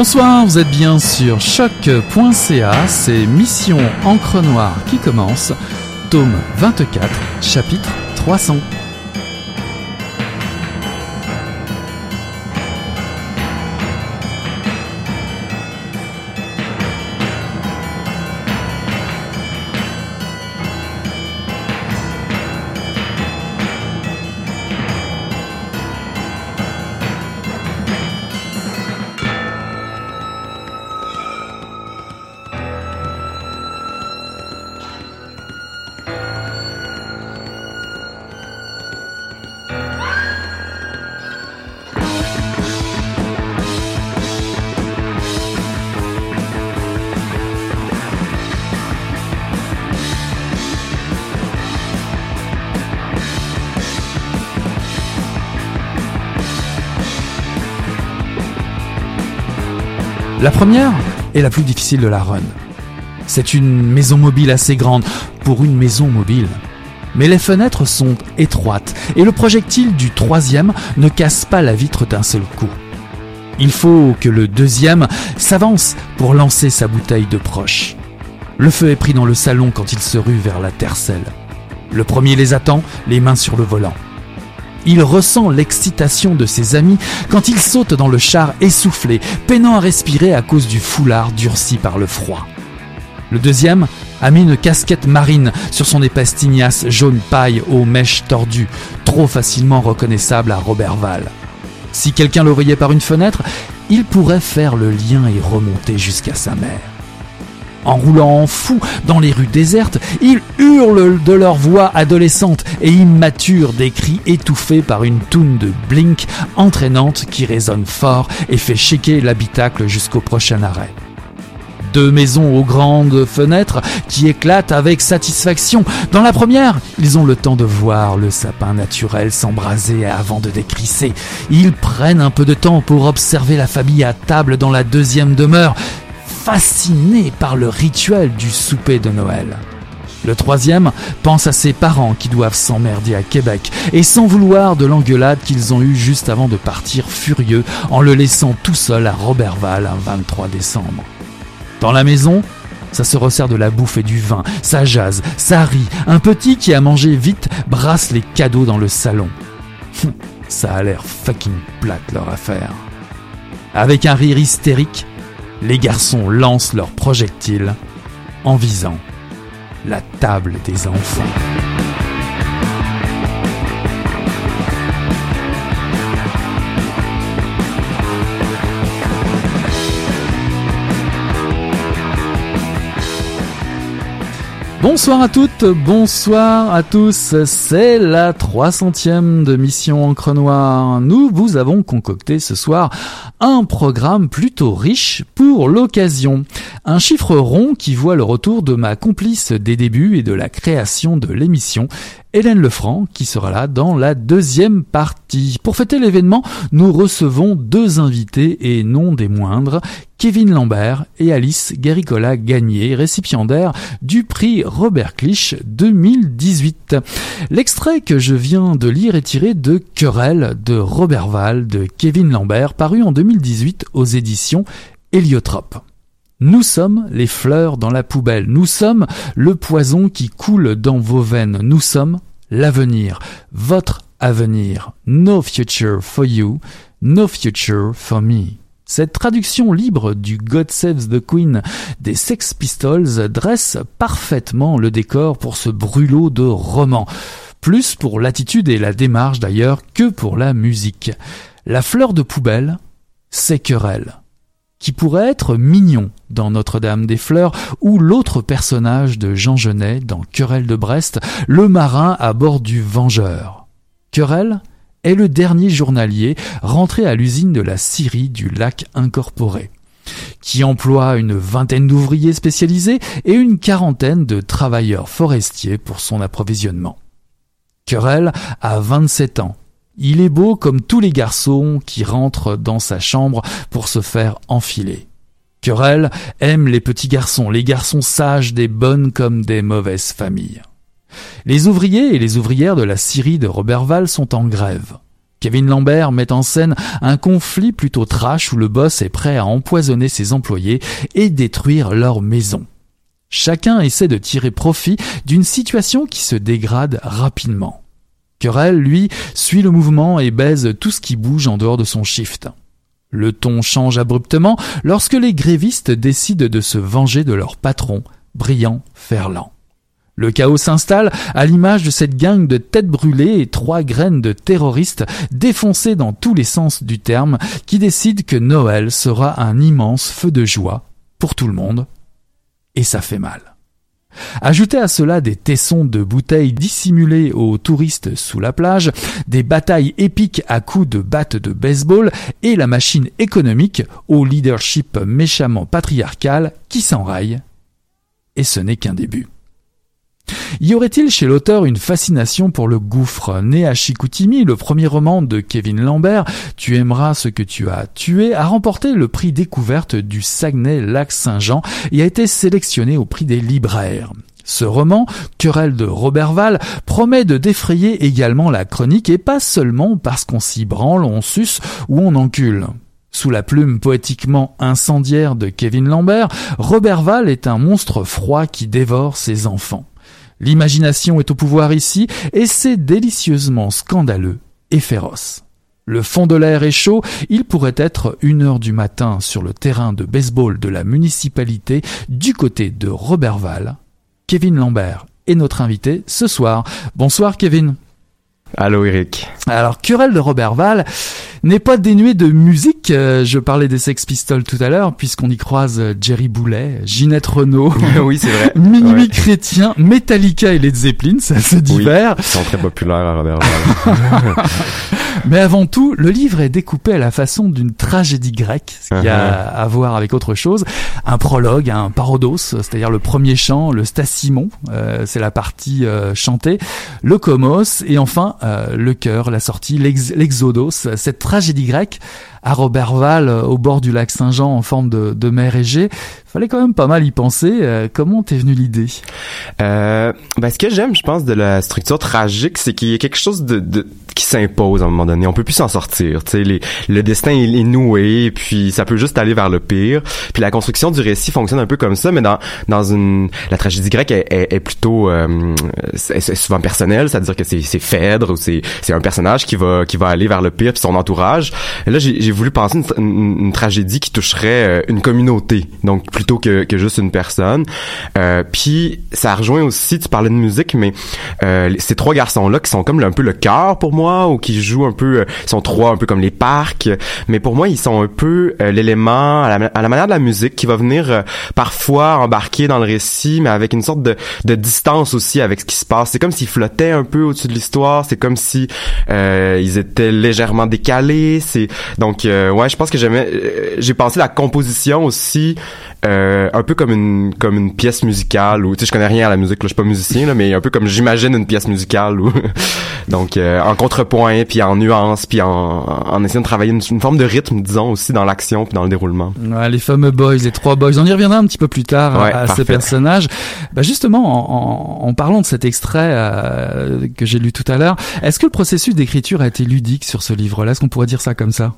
Bonsoir, vous êtes bien sur choc.ca, c'est Mission Encre Noire qui commence, tome 24, chapitre 300. Est la plus difficile de la run. C'est une maison mobile assez grande pour une maison mobile. Mais les fenêtres sont étroites et le projectile du troisième ne casse pas la vitre d'un seul coup. Il faut que le deuxième s'avance pour lancer sa bouteille de proche. Le feu est pris dans le salon quand il se rue vers la tercelle. Le premier les attend, les mains sur le volant. Il ressent l'excitation de ses amis quand il saute dans le char essoufflé, peinant à respirer à cause du foulard durci par le froid. Le deuxième a mis une casquette marine sur son épaisse tignasse jaune paille aux mèches tordues, trop facilement reconnaissable à Robert Val. Si quelqu'un le voyait par une fenêtre, il pourrait faire le lien et remonter jusqu'à sa mère. En roulant en fou dans les rues désertes, ils hurlent de leur voix adolescente et immature des cris étouffés par une toune de blink entraînante qui résonne fort et fait shaker l'habitacle jusqu'au prochain arrêt. Deux maisons aux grandes fenêtres qui éclatent avec satisfaction. Dans la première, ils ont le temps de voir le sapin naturel s'embraser avant de décrisser. Ils prennent un peu de temps pour observer la famille à table dans la deuxième demeure fasciné par le rituel du souper de Noël. Le troisième pense à ses parents qui doivent s'emmerder à Québec et sans vouloir de l'engueulade qu'ils ont eue juste avant de partir furieux en le laissant tout seul à Robertval un 23 décembre. Dans la maison, ça se resserre de la bouffe et du vin, ça jase, ça rit. Un petit qui a mangé vite brasse les cadeaux dans le salon. ça a l'air fucking plate leur affaire. Avec un rire hystérique, les garçons lancent leurs projectiles en visant la table des enfants. Bonsoir à toutes, bonsoir à tous, c'est la 300e de Mission Encre Noire. Nous vous avons concocté ce soir un programme plutôt riche pour l'occasion. Un chiffre rond qui voit le retour de ma complice des débuts et de la création de l'émission Hélène Lefranc qui sera là dans la deuxième partie. Pour fêter l'événement, nous recevons deux invités et non des moindres, Kevin Lambert et Alice Garicola Gagné, récipiendaires du prix Robert Clich 2018. L'extrait que je viens de lire est tiré de Querelle de Robert Val de Kevin Lambert paru en 2018 aux éditions Héliotrope. Nous sommes les fleurs dans la poubelle, nous sommes le poison qui coule dans vos veines, nous sommes l'avenir, votre avenir, no future for you, no future for me. Cette traduction libre du God Saves the Queen des Sex Pistols dresse parfaitement le décor pour ce brûlot de roman, plus pour l'attitude et la démarche d'ailleurs que pour la musique. La fleur de poubelle, c'est querelle qui pourrait être Mignon dans Notre-Dame des Fleurs, ou l'autre personnage de Jean Genet dans Querelle de Brest, le marin à bord du Vengeur. Querelle est le dernier journalier rentré à l'usine de la Syrie du lac incorporé qui emploie une vingtaine d'ouvriers spécialisés et une quarantaine de travailleurs forestiers pour son approvisionnement. Querelle a 27 ans il est beau comme tous les garçons qui rentrent dans sa chambre pour se faire enfiler. Querelle aime les petits garçons, les garçons sages des bonnes comme des mauvaises familles. Les ouvriers et les ouvrières de la Syrie de Roberval sont en grève. Kevin Lambert met en scène un conflit plutôt trash où le boss est prêt à empoisonner ses employés et détruire leur maison. Chacun essaie de tirer profit d'une situation qui se dégrade rapidement. Querelle, lui, suit le mouvement et baise tout ce qui bouge en dehors de son shift. Le ton change abruptement lorsque les grévistes décident de se venger de leur patron, Brillant Ferland. Le chaos s'installe à l'image de cette gang de têtes brûlées et trois graines de terroristes défoncés dans tous les sens du terme qui décident que Noël sera un immense feu de joie pour tout le monde. Et ça fait mal. Ajoutez à cela des tessons de bouteilles dissimulés aux touristes sous la plage, des batailles épiques à coups de battes de baseball et la machine économique au leadership méchamment patriarcal qui s'enraille. Et ce n'est qu'un début. Y aurait-il chez l'auteur une fascination pour le gouffre? Né à Chicoutimi, le premier roman de Kevin Lambert, Tu aimeras ce que tu as tué, a remporté le prix découverte du Saguenay-Lac-Saint-Jean et a été sélectionné au prix des libraires. Ce roman, Querelle de Robertval, promet de défrayer également la chronique et pas seulement parce qu'on s'y branle, on suce ou on encule. Sous la plume poétiquement incendiaire de Kevin Lambert, Robertval est un monstre froid qui dévore ses enfants. L'imagination est au pouvoir ici, et c'est délicieusement scandaleux et féroce. Le fond de l'air est chaud, il pourrait être une heure du matin sur le terrain de baseball de la municipalité du côté de Robertval. Kevin Lambert est notre invité ce soir. Bonsoir Kevin. Allô Eric. Alors, Querelle de Robert Val n'est pas dénué de musique. Euh, je parlais des Sex Pistols tout à l'heure, puisqu'on y croise euh, Jerry Boulet, Ginette Renault, oui, c'est vrai. Minuit Chrétien, Metallica et Led Zeppelin, ça se divers. ils sont très populaires à Robert. Mais avant tout, le livre est découpé à la façon d'une tragédie grecque, ce qui a uh-huh. à voir avec autre chose. Un prologue, un parodos, c'est-à-dire le premier chant, le stassimon, euh, c'est la partie chantée, le komos, et enfin euh, le cœur, la sortie, l'exodos, cette tragédie grecque à Robertval, euh, au bord du lac Saint-Jean en forme de, de mer Égée. Fallait quand même pas mal y penser. Euh, comment t'es venu l'idée? Euh, ben, Ce que j'aime, je pense, de la structure tragique, c'est qu'il y a quelque chose de, de qui s'impose à un moment donné. On peut plus s'en sortir. Sais, le destin est, est, noué, puis ça peut juste aller vers le pire. Puis la construction du récit fonctionne un peu comme ça, mais dans dans une la tragédie grecque est, est, plutôt euh, c'est souvent personnelle, c'est-à-dire que c'est Phèdre ou c'est un personnage qui va qui va aller vers le pire puis son entourage. là, j'ai j'ai voulu penser une, tragédie qui toucherait euh, une communauté, donc plutôt que, que juste une personne. Euh, puis ça rejoint aussi, tu parlais de musique, mais euh, ces trois garçons-là qui sont comme un peu le cœur pour moi, ou qui jouent un peu, euh, ils sont trois un peu comme les parcs, mais pour moi ils sont un peu euh, l'élément à la, à la, manière de la musique qui va venir parfois embarquer dans le récit, mais avec une sorte de, de distance aussi avec ce qui se passe. C'est comme s'ils flottaient un peu au-dessus de l'histoire, c'est comme si ils étaient légèrement décalés. C'est donc euh, ouais, je pense que j'aimais euh, j'ai pensé la composition aussi euh, un peu comme une comme une pièce musicale ou tu sais je connais rien à la musique là, je suis pas musicien là, mais un peu comme j'imagine une pièce musicale ou donc en contrepoint puis en nuance puis en, en essayant de travailler une, forme de rythme disons aussi dans l'action puis dans le déroulement. Ouais, les fameux boys, les trois boys, on y reviendra un petit peu plus tard à, ces personnages. Bah justement en, en, parlant de cet extrait que j'ai lu tout à l'heure, est-ce que le processus d'écriture a été ludique sur ce livre-là? Est-ce qu'on pourrait dire ça comme ça?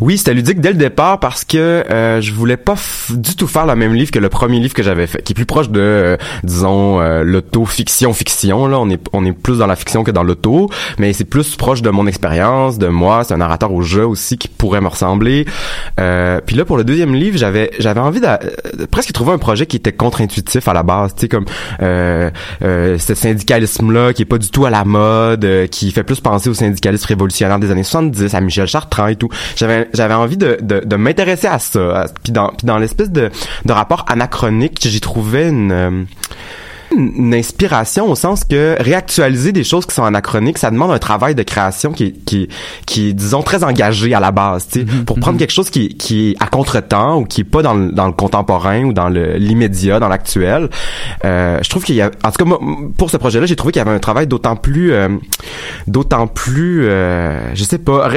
Oui, c'était ludique dès le départ parce que euh, je voulais pas du tout faire le même livre que le premier livre que j'avais fait, qui est plus proche de, euh, disons, euh, l'auto-fiction fiction. Là, on est on est plus dans la fiction que dans l'auto, mais c'est plus proche de mon expérience, de moi. C'est un narrateur au jeu aussi qui pourrait me ressembler. Euh, puis là, pour le deuxième livre, j'avais j'avais envie de, presque trouver un projet qui était contre-intuitif à la base, tu sais, comme euh, euh, ce syndicalisme-là qui est pas du tout à la mode, qui fait plus penser au syndicalisme révolutionnaire des années 70, à Michel Chartrand et tout j'avais envie de, de, de m'intéresser à ça. Puis dans, puis dans l'espèce de, de rapport anachronique, j'ai trouvé une euh, une inspiration au sens que réactualiser des choses qui sont anachroniques, ça demande un travail de création qui est, qui, qui est, disons, très engagé à la base, tu sais, mm-hmm. pour prendre mm-hmm. quelque chose qui, qui est à contre-temps ou qui est pas dans le, dans le contemporain ou dans le l'immédiat, dans l'actuel. Euh, je trouve qu'il y a, en tout cas, pour ce projet-là, j'ai trouvé qu'il y avait un travail d'autant plus, euh, d'autant plus, euh, je sais pas,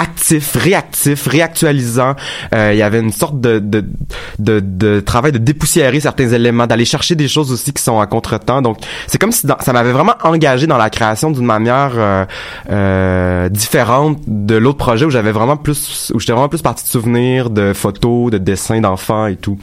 actif, réactif, réactualisant. il y avait une sorte de, de, de, de travail de dépoussiérer certains éléments, d'aller chercher des choses aussi qui sont à contretemps. Donc, c'est comme si ça m'avait vraiment engagé dans la création d'une manière euh, euh, différente de l'autre projet où j'avais vraiment plus, où j'étais vraiment plus partie de souvenirs, de photos, de dessins d'enfants et tout.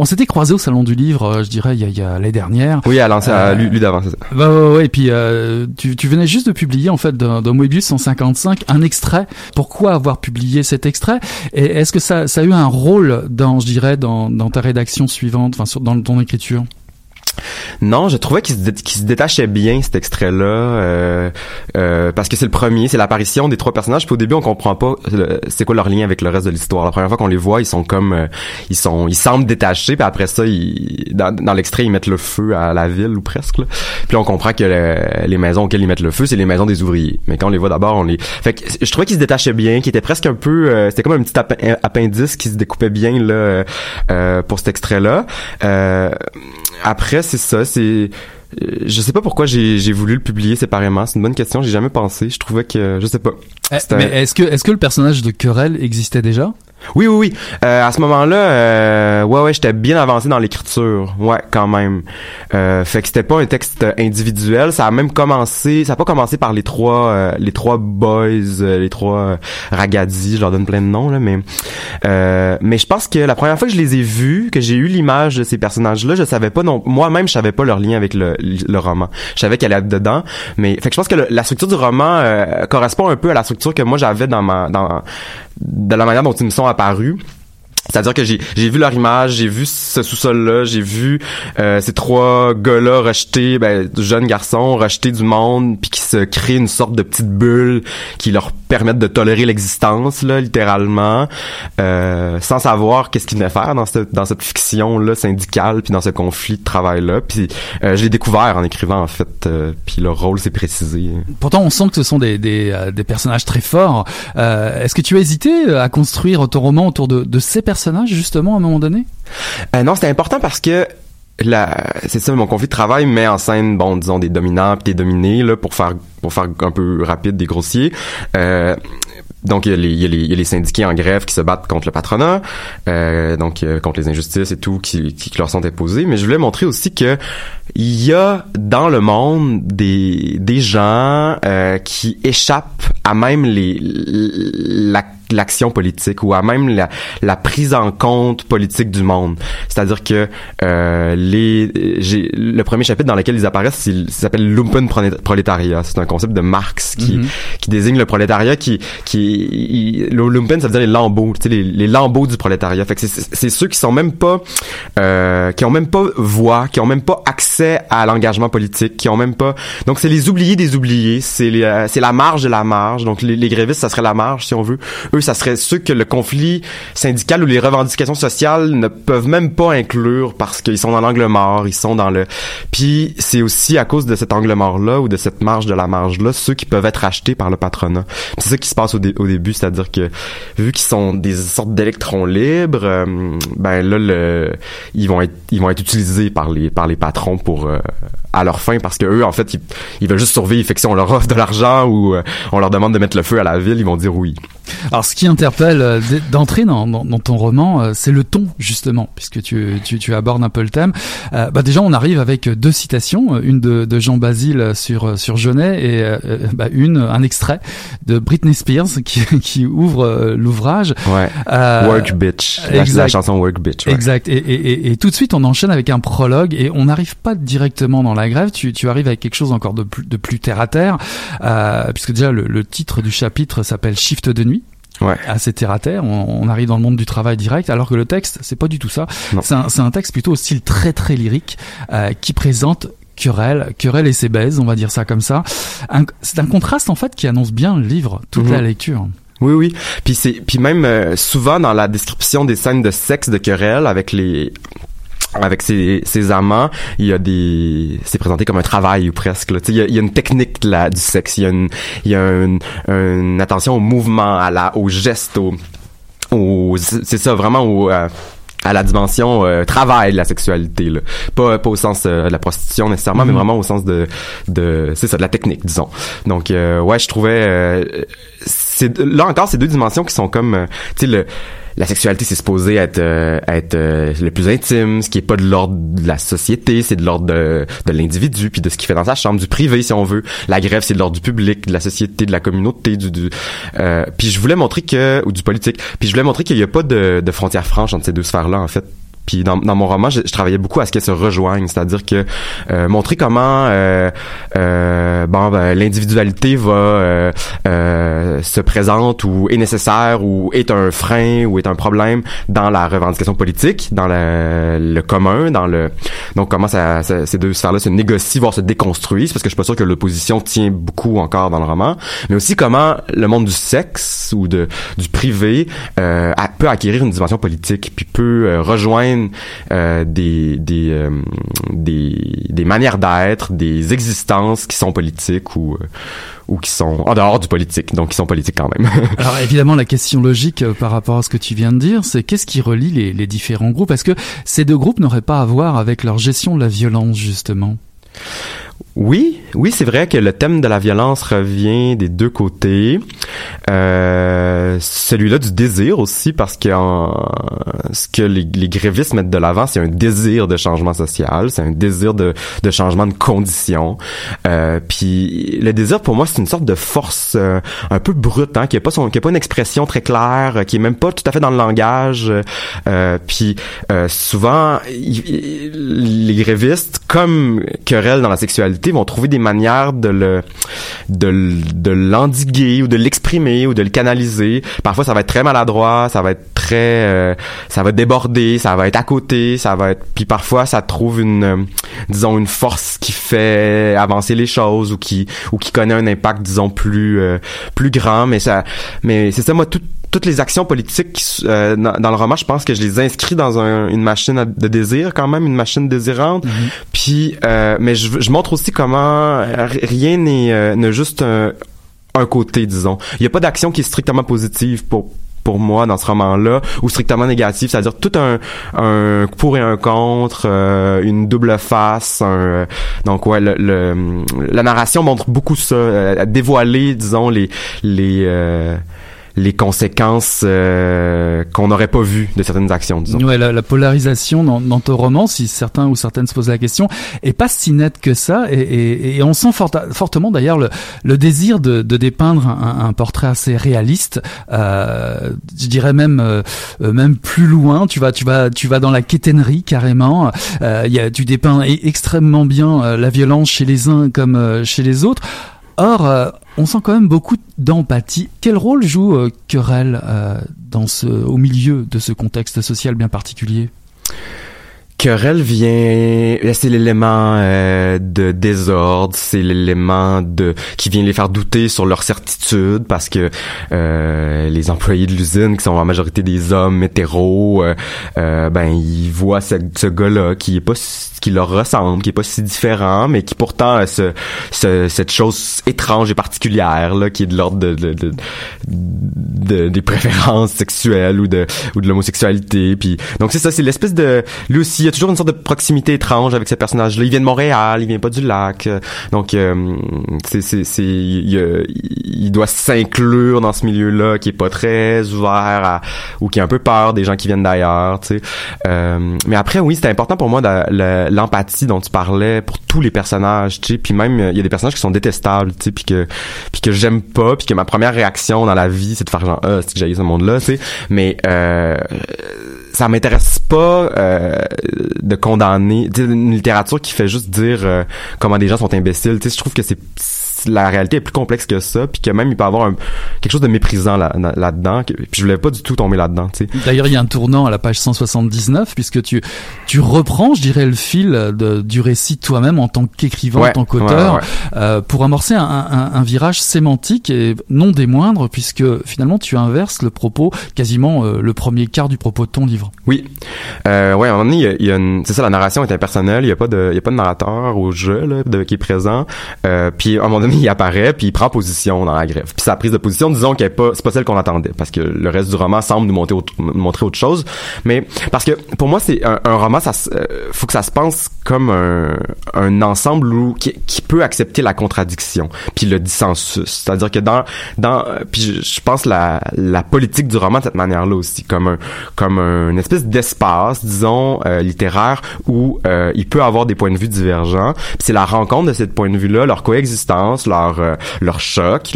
On s'était croisé au salon du livre, euh, je dirais, il y a, il y a l'année dernière. Oui, à euh, lui, d'avant, c'est ça. Bah, ouais, ouais, et puis euh, tu, tu venais juste de publier en fait dans, dans Moebius 155 un extrait. Pourquoi avoir publié cet extrait? Et est-ce que ça, ça a eu un rôle dans, je dirais, dans, dans ta rédaction suivante, enfin dans ton écriture? Non, je trouvais qu'il se, détachait bien cet extrait-là euh, euh, parce que c'est le premier, c'est l'apparition des trois personnages. Puis au début, on comprend pas c'est quoi leur lien avec le reste de l'histoire. La première fois qu'on les voit, ils sont comme euh, ils sont ils semblent détachés. Puis après ça, ils, dans, l'extrait, ils mettent le feu à la ville ou presque. Puis on comprend que les maisons auxquelles ils mettent le feu, c'est les maisons des ouvriers. Mais quand on les voit d'abord, on les fait que je trouvais qu'ils se détachaient bien, qu'ils étaient presque un peu c'était comme un petit appendice qui se découpait bien là pour cet extrait-là. après c'est ça, c'est euh, je sais pas pourquoi j'ai voulu le publier séparément. C'est une bonne question. J'ai jamais pensé. Je trouvais que je sais pas. Eh, mais est-ce que est-ce que le personnage de Querelle existait déjà? Oui, oui, oui. Euh, à ce moment-là, euh, ouais, ouais, j'étais bien avancé dans l'écriture. Ouais, quand même. Euh, fait que c'était pas un texte individuel. Ça a même commencé. Ça a pas commencé par les trois, euh, les trois boys, euh, les trois ragadis. Je leur donne plein de noms là, mais mais je pense que la première fois que je les ai vus, que j'ai eu l'image de ces personnages-là, je savais pas non. Moi-même, je savais pas leur lien avec le, le roman. Je savais qu'elle allait dedans, mais fait que je pense que la structure du roman correspond un peu à la structure que moi j'avais dans ma dans de la manière dont ils me sont apparus. C'est-à-dire que j'ai vu leur image, j'ai vu ce sous-sol-là, j'ai vu euh, ces trois gars-là rejeter, ben, jeunes garçons rejeter du monde, puis qui se créent une sorte de petite bulle qui leur permettent de tolérer l'existence, là, littéralement, euh, sans savoir qu'est-ce qu'ils venaient faire dans cette dans cette fiction là syndicale, puis dans ce conflit de travail-là. Puis euh, je l'ai découvert en écrivant en fait, euh, puis leur rôle s'est précisé. Pourtant, on sent que ce sont des des, euh, des personnages très forts. Est-ce que tu as hésité à construire ton roman autour de, de ces personnages justement, à un moment donné? Euh, non, c'était important parce que c'est ça mon conflit de travail met en scène bon disons des dominants puis des dominés là pour faire pour faire un peu rapide des grossiers euh, donc il y, a les, syndiqués en grève qui se battent contre le patronat, euh, donc contre les injustices et tout qui, leur sont imposées. Mais je voulais montrer aussi que il y a dans le monde des, des gens qui échappent à même les la l'action politique ou à même la, la, prise en compte politique du monde. C'est-à-dire que euh, les j'ai le premier chapitre dans lequel ils apparaissent, il, s'appelle lumpen prolétariat. C'est un concept de Marx qui mm-hmm. qui désigne le prolétariat qui qui le lumpen ça veut dire les lambeaux, tu sais les, les lambeaux du prolétariat. Fait que c'est ceux qui sont même pas euh, qui ont même pas voix, qui ont même pas accès à l'engagement politique, qui ont même pas donc c'est les oubliés des oubliés, c'est euh, c'est la marge de la marge. Donc les, les grévistes ça serait la marge si on veut ça serait ceux que le conflit syndical ou les revendications sociales ne peuvent même pas inclure parce qu'ils sont dans l'angle mort, ils sont dans le... Puis c'est aussi à cause de cet angle mort-là ou de cette marge de la marge-là, ceux qui peuvent être achetés par le patronat. C'est ça qui se passe au, début, c'est-à-dire que vu qu'ils sont des sortes d'électrons libres, euh, ben là, ils vont être utilisés par les patrons pour euh, à leur fin parce que eux en fait ils, veulent juste survivre fait que si on leur offre de l'argent ou euh, on leur demande de mettre le feu à la ville ils vont dire oui ce qui interpelle euh, d'entrée dans, dans, dans, ton roman euh, c'est le ton justement puisque tu, tu, tu, abordes un peu le thème. Bah déjà on arrive avec deux citations une de, de Jean Basile sur sur Genet et bah, une un extrait de Britney Spears qui, qui ouvre l'ouvrage. Ouais. Work Bitch. La, chanson Work Bitch exact. Et, et, et, tout de suite on enchaîne avec un prologue et on n'arrive pas directement dans la grève, tu, tu arrives avec quelque chose encore de plus, de plus terre à terre, euh, puisque déjà le, le titre du chapitre s'appelle Shift de nuit. Ouais. assez terre à terre. On, on, arrive dans le monde du travail direct, alors que le texte, c'est pas du tout ça. C'est un, un, texte plutôt au style très très lyrique euh, qui présente querelle, querelle et ses baises, on va dire ça comme ça. C'est un contraste en fait qui annonce bien le livre, toute mhm. la lecture. Oui, oui. Puis c'est, puis même euh, souvent dans la description des scènes de sexe de querelle avec les avec ses, ses amants, il y a des, c'est présenté comme un travail ou presque. Là. Il, y a, il y a une technique là du sexe, il y a une, il y a une, une attention au mouvement, à la, au geste, au, au c'est ça vraiment au, euh, à la dimension euh, travail de la sexualité là. pas pas au sens euh, de la prostitution nécessairement mais mm-hmm. vraiment au sens de de c'est ça de la technique disons donc ouais je trouvais c'est là encore ces deux dimensions qui sont comme, euh, tu sais la sexualité c'est supposé être euh, être euh, le plus intime, ce qui est pas de l'ordre de la société, c'est de l'ordre de, de l'individu puis de ce qu'il fait dans sa chambre, du privé si on veut. La grève c'est de l'ordre du public, de la société, de la communauté, du, du euh, puis je voulais montrer que ou du politique. Puis je voulais montrer qu'il y a pas de, de frontières franches entre ces deux sphères là en fait. Puis dans, dans mon roman, je, je travaillais beaucoup à ce qu'elles se rejoignent, c'est-à-dire que euh, montrer comment euh, euh, bon ben, l'individualité va euh, euh, se présente ou est nécessaire ou est un frein ou est un problème dans la revendication politique, dans le, le commun, dans le donc comment ça, ça- ces deux sphères-là se négocient, voire se déconstruisent, parce que je suis pas sûr que l'opposition tient beaucoup encore dans le roman, mais aussi comment le monde du sexe ou de du privé euh, peut acquérir une dimension politique, puis peut euh, euh, des des, euh, des des manières d'être, des existences qui sont politiques ou euh, ou qui sont en dehors du politique, donc qui sont politiques quand même. Alors évidemment, la question logique par rapport à ce que tu viens de dire, c'est qu'est-ce qui relie les, les différents groupes? Est-ce que ces deux groupes n'auraient pas à voir avec leur gestion de la violence, justement? Oui, oui, c'est vrai que le thème de la violence revient des deux côtés. Euh, celui-là du désir aussi, parce que en- ce que les, grévistes mettent de l'avant, c'est un désir de changement social, c'est un désir de, de changement de conditions. Euh, puis le désir, pour moi, c'est une sorte de force euh, un peu brute, hein, qui a pas pas une expression très claire, qui est même pas tout à fait dans le langage. Euh, puis euh, souvent, les grévistes, comme querelle dans la sexualité, vont trouver des manières de le de, de l'endiguer ou de l'exprimer ou de le canaliser. Parfois, ça va être très maladroit, ça va être très, euh, ça va déborder, ça va être à côté, ça va être. Puis parfois, ça trouve une, euh, disons, une force qui fait avancer les choses ou qui ou qui connaît un impact, disons, plus euh, plus grand. Mais ça, mais c'est ça, moi, tout toutes les actions politiques euh, dans, dans le roman, je pense que je les inscris dans un- une machine de désir quand même, une machine désirante. Puis, euh, mais je, je montre aussi comment euh, rien n'est euh, n'est juste un, un côté, disons. Il y a pas d'action qui est strictement positive pour pour moi dans ce roman-là ou strictement négative, c'est-à-dire tout un, un pour et un contre, euh, une double face, un, euh, donc ouais, le, le- la narration montre beaucoup ça, euh, dévoiler, disons les les euh, les conséquences euh, qu'on n'aurait pas vues de certaines actions, disons. Ouais, la, la polarisation dans, dans ton roman, si certains ou certaines se posent la question, est pas si nette que ça, et, et, et on sent fort- fortement d'ailleurs le, le désir de, de dépeindre un, un portrait assez réaliste. Euh, je dirais même euh, euh, même plus loin. Tu vas tu vas tu vas dans la quétainerie carrément. Euh, y a, tu dépeins e- extrêmement bien euh, la violence chez les uns comme euh, chez les autres. Or, euh, on sent quand même beaucoup d'empathie. Quel rôle joue euh, Querelle euh, dans ce, au milieu de ce contexte social bien particulier? Querelle vient, là, c'est l'élément euh, de désordre, c'est l'élément de qui vient les faire douter sur leur certitude parce que euh, les employés de l'usine qui sont en majorité des hommes hétéros, euh, euh, ben ils voient ce, ce gars-là qui est pas qui leur ressemble, qui est pas si différent, mais qui pourtant a ce, ce- cette chose étrange et particulière là, qui est de l'ordre de, de, de- de- des préférences sexuelles ou de ou de l'homosexualité. Puis donc c'est ça, c'est l'espèce de lui aussi, il y a toujours une sorte de proximité étrange avec ce personnage-là. Il vient de Montréal, il vient pas du lac, euh, donc euh, c'est c'est c'est il, il doit s'inclure dans ce milieu-là qui est pas très ouvert à, ou qui a un peu peur des gens qui viennent d'ailleurs, tu sais. Euh, mais après oui, c'était important pour moi de- le- l'empathie dont tu parlais pour tous les personnages, tu sais. Puis même il y a des personnages qui sont détestables, tu sais, puis que puis que j'aime pas, puis que ma première réaction dans la vie c'est de faire genre ah c'est que j'ai ce monde-là, tu sais. Mais euh, ça m'intéresse pas euh, de condamner une littérature qui fait juste dire euh, comment des gens sont imbéciles tu sais je trouve que c'est la réalité est plus complexe que ça puis que même il peut y avoir un- quelque chose de méprisant là, là, dedans puis je voulais pas du tout tomber là-dedans D'ailleurs, il y a un tournant à la page 179, puisque tu, tu reprends, je dirais, le fil de, du récit toi-même en tant qu'écrivain, Ouais, en tant qu'auteur, ouais, ouais. euh, pour amorcer un, un, un virage sémantique et non des moindres, puisque finalement tu inverses le propos, quasiment euh, le premier quart du propos de ton livre. Oui. Euh, ouais, à un moment donné, il y a, une, c'est ça, la narration est impersonnelle. Il y a pas de, il y a pas de narrateur au jeu là, de, qui est présent. Euh, puis à un moment donné, il apparaît, puis il prend position dans la grève. Puis sa prise de position, disons qu'elle pas, c'est pas celle qu'on attendait, parce que le reste du roman semble nous montrer autre, chose. Mais parce que pour moi, c'est un, roman, ça euh, faut que ça se pense comme un, un ensemble où, qui, qui peut accepter la contradiction, puis le dissensus. C'est-à-dire que dans dans puis je, pense la la politique du roman de cette manière-là aussi, comme un comme un, une espèce d'espace, disons euh, littéraire où euh, il peut avoir des points de vue divergents. c'est la rencontre de ces points de vue-là, leur coexistence, leur euh, leur choc,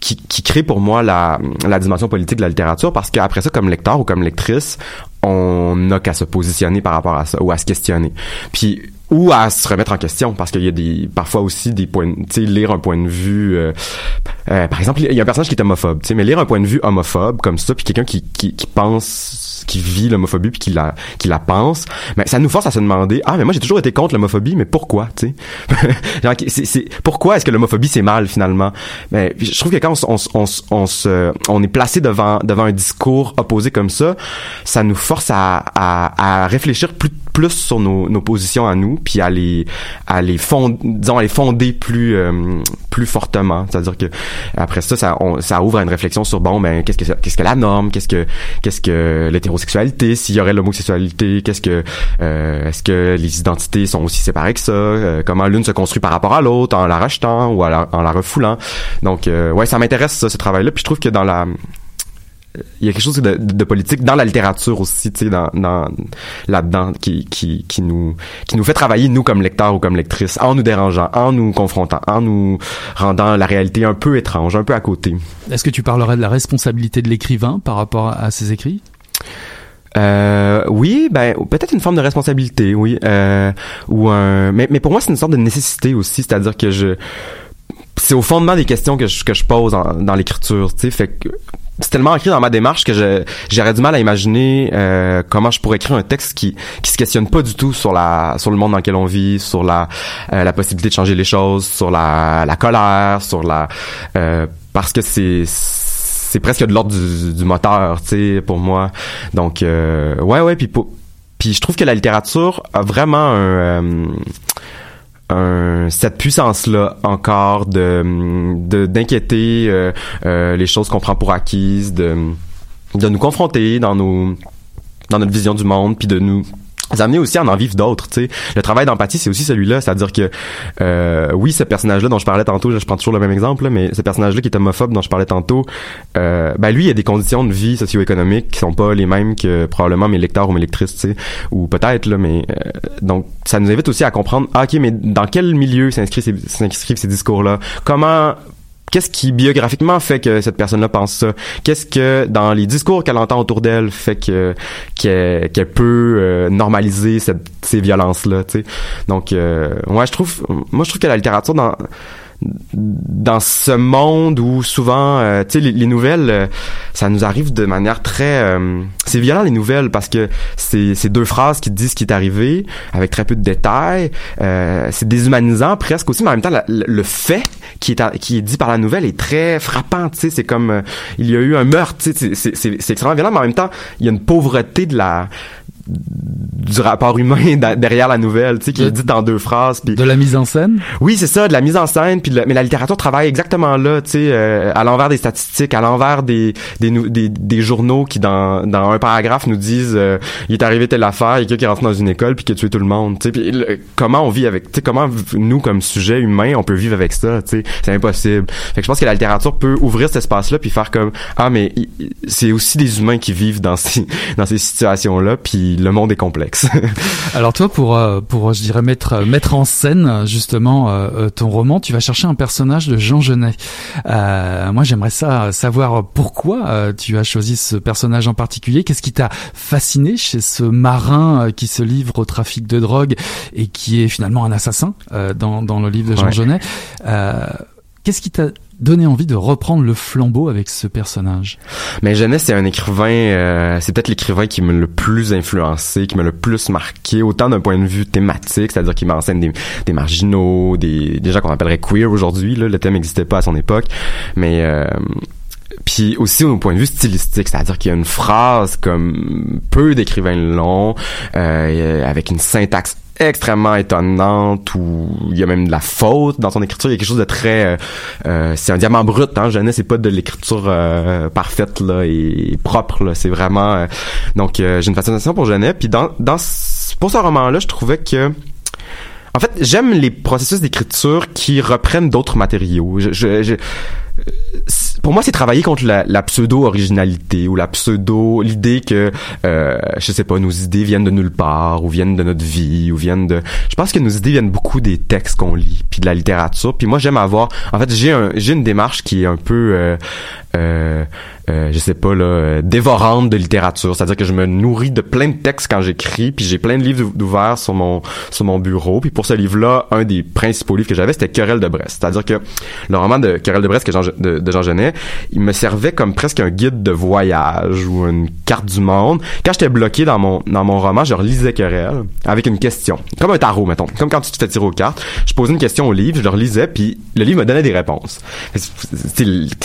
qui, qui crée pour moi la la dimension politique de la littérature parce qu'après ça, comme lecteur ou comme lectrice, on n'a qu'à se positionner par rapport à ça ou à se questionner. Puis ou à se remettre en question parce qu'il y a des parfois aussi des points tu sais lire un point de vue euh, euh, par exemple il y a un personnage qui est homophobe tu sais mais lire un point de vue homophobe comme ça puis quelqu'un qui, qui, qui pense qui vit l'homophobie puis qui la qui la pense mais ça nous force à se demander ah mais moi j'ai toujours été contre l'homophobie mais pourquoi tu sais? C'est, c'est pourquoi est-ce que l'homophobie c'est mal finalement? Mais je trouve que quand on, on, on, se on est placé devant devant un discours opposé comme ça ça nous force à à, à réfléchir plus plus sur nos, nos positions à nous puis à les à les fond, disons à les fonder plus euh, plus fortement. C'est-à-dire que après ça ça, ça ouvre à une réflexion sur bon ben qu'est-ce que qu'est-ce que la norme qu'est-ce que qu'est-ce que l'hétérosexualité s'il y aurait l'homosexualité qu'est-ce que euh, est-ce que les identités sont aussi séparées que ça euh, comment l'une se construit par rapport à l'autre en la rachetant ou en la, refoulant. Donc ouais ça m'intéresse ce travail là puis je trouve que dans la il y a quelque chose de, de, politique dans la littérature aussi, tu sais, dans, dans là-dedans qui, qui, qui nous qui nous fait travailler nous comme lecteurs ou comme lectrices, en nous dérangeant, en nous confrontant, en nous rendant la réalité un peu étrange, un peu à côté. Est-ce que tu parlerais de la responsabilité de l'écrivain par rapport à ses écrits? Euh, oui, ben peut-être une forme de responsabilité, oui, euh, ou un, mais, mais pour moi c'est une sorte de nécessité aussi, c'est-à-dire que je c'est au fondement des questions que je, que je pose dans l'écriture, tu sais, fait que c'est tellement ancré dans ma démarche que j'aurais du mal à imaginer euh, comment je pourrais écrire un texte qui qui se questionne pas du tout sur la sur le monde dans lequel on vit, sur la euh, la possibilité de changer les choses, sur la la colère, sur la euh, parce que c'est c'est presque de l'ordre du, du, moteur, tu sais, pour moi. Donc ouais ouais puis puis je trouve que la littérature a vraiment un cette puissance-là encore de d'inquiéter euh, euh, les choses qu'on prend pour acquises, de de nous confronter dans nos dans notre vision du monde, puis de nous ça amener aussi à en vivre d'autres, tu sais. Le travail d'empathie, c'est aussi celui-là, c'est-à-dire que euh, oui, ce personnage-là dont je parlais tantôt, je prends toujours le même exemple, mais ce personnage-là qui est homophobe dont je parlais tantôt, euh, ben lui, il a des conditions de vie socio-économiques qui sont pas les mêmes que probablement mes lecteurs ou mes lectrices, tu sais, ou peut-être là, mais euh, donc ça nous invite aussi à comprendre, ah, ok, mais dans quel milieu s'inscrivent ces, ces discours-là? Comment qu'est-ce qui biographiquement fait que cette personne-là pense ça? Qu'est-ce que dans les discours qu'elle entend autour d'elle fait que qu'elle peut euh, normaliser ces violences-là, tu Donc, euh, je trouve, moi, je trouve que la littérature dans dans ce monde où souvent euh, tu sais les, nouvelles euh, ça nous arrive de manière très euh, c'est violent les nouvelles parce que c'est c'est deux phrases qui disent ce qui est arrivé avec très peu de détails. C'est déshumanisant presque aussi mais en même temps le fait qui est qui est dit par la nouvelle est très frappant tu sais. C'est comme il y a eu un meurtre tu sais c'est extrêmement violent mais en même temps il y a une pauvreté de la du rapport humain derrière la nouvelle, tu sais, qui est dit en deux phrases. De la mise en scène? Oui, c'est ça, de la mise en scène. Puis mais la littérature travaille exactement là, tu sais, euh, à l'envers des statistiques, à l'envers des des, des des, journaux qui dans dans un paragraphe nous disent euh, il est arrivé telle affaire, il y a quelqu'un qui est rentré dans une école puis qui a tué tout le monde. Tu sais, comment on vit avec, tu sais, comment nous comme sujet humain on peut vivre avec ça, tu sais, c'est impossible. Fait que je pense que la littérature peut ouvrir cet espace-là puis faire comme ah mais c'est aussi des humains qui vivent dans ces dans ces situations-là puis le monde est complexe. Alors toi, pour euh, pour je dirais mettre mettre en scène justement euh, euh, ton roman, tu vas chercher un personnage de Jean Genet. moi, j'aimerais ça savoir pourquoi tu as choisi ce personnage en particulier. Qu'est-ce qui t'a fasciné chez ce marin qui se livre au trafic de drogue et qui est finalement un assassin dans dans le livre de Jean Genet? Qu'est-ce qui t'a donné envie de reprendre le flambeau avec ce personnage. Mais Jeunesse, c'est un écrivain, euh, c'est peut-être l'écrivain qui m'a le plus influencé, qui m'a le plus marqué, autant d'un point de vue thématique, c'est-à-dire qu'il m'enseigne des, des marginaux, des, des gens qu'on appellerait queer aujourd'hui, le thème n'existait pas à son époque, mais... Euh, puis aussi au point de vue stylistique, c'est-à-dire qu'il y a une phrase comme peu d'écrivains longs, euh, avec une syntaxe extrêmement étonnante où il y a même de la faute dans son écriture. Il y a quelque chose de très, euh, euh, c'est un diamant brut. Hein, Jeunesse, c'est pas de l'écriture euh, parfaite là et propre. Là, c'est vraiment. donc j'ai une fascination pour Jeunesse. Puis dans, dans pour ce roman-là, je trouvais que en fait, j'aime les processus d'écriture qui reprennent d'autres matériaux. Je, je, pour moi, c'est travailler contre la, pseudo-originalité ou la pseudo, l'idée que, euh, je sais pas, nos idées viennent de nulle part ou viennent de notre vie ou viennent de. Je pense que nos idées viennent beaucoup des textes qu'on lit puis de la littérature. Puis moi, j'aime avoir. En fait, j'ai un, j'ai une démarche qui est un peu. Euh, euh, euh, je sais pas là, euh, dévorante de littérature, c'est-à-dire que je me nourris de plein de textes quand j'écris, puis j'ai plein de livres ouverts sur mon sur mon bureau. Puis pour ce livre-là, un des principaux livres que j'avais, c'était Querelle de Brest. C'est-à-dire que le roman de Querelle de Brest que Jean, de, Jean Genet, il me servait comme presque un guide de voyage ou une carte du monde. Quand j'étais bloqué dans mon dans mon roman, je relisais Querelle avec une question, comme un tarot mettons, comme quand tu te fais tirer aux cartes. Je posais une question au livre, je le relisais, puis le livre me donnait des réponses. Ce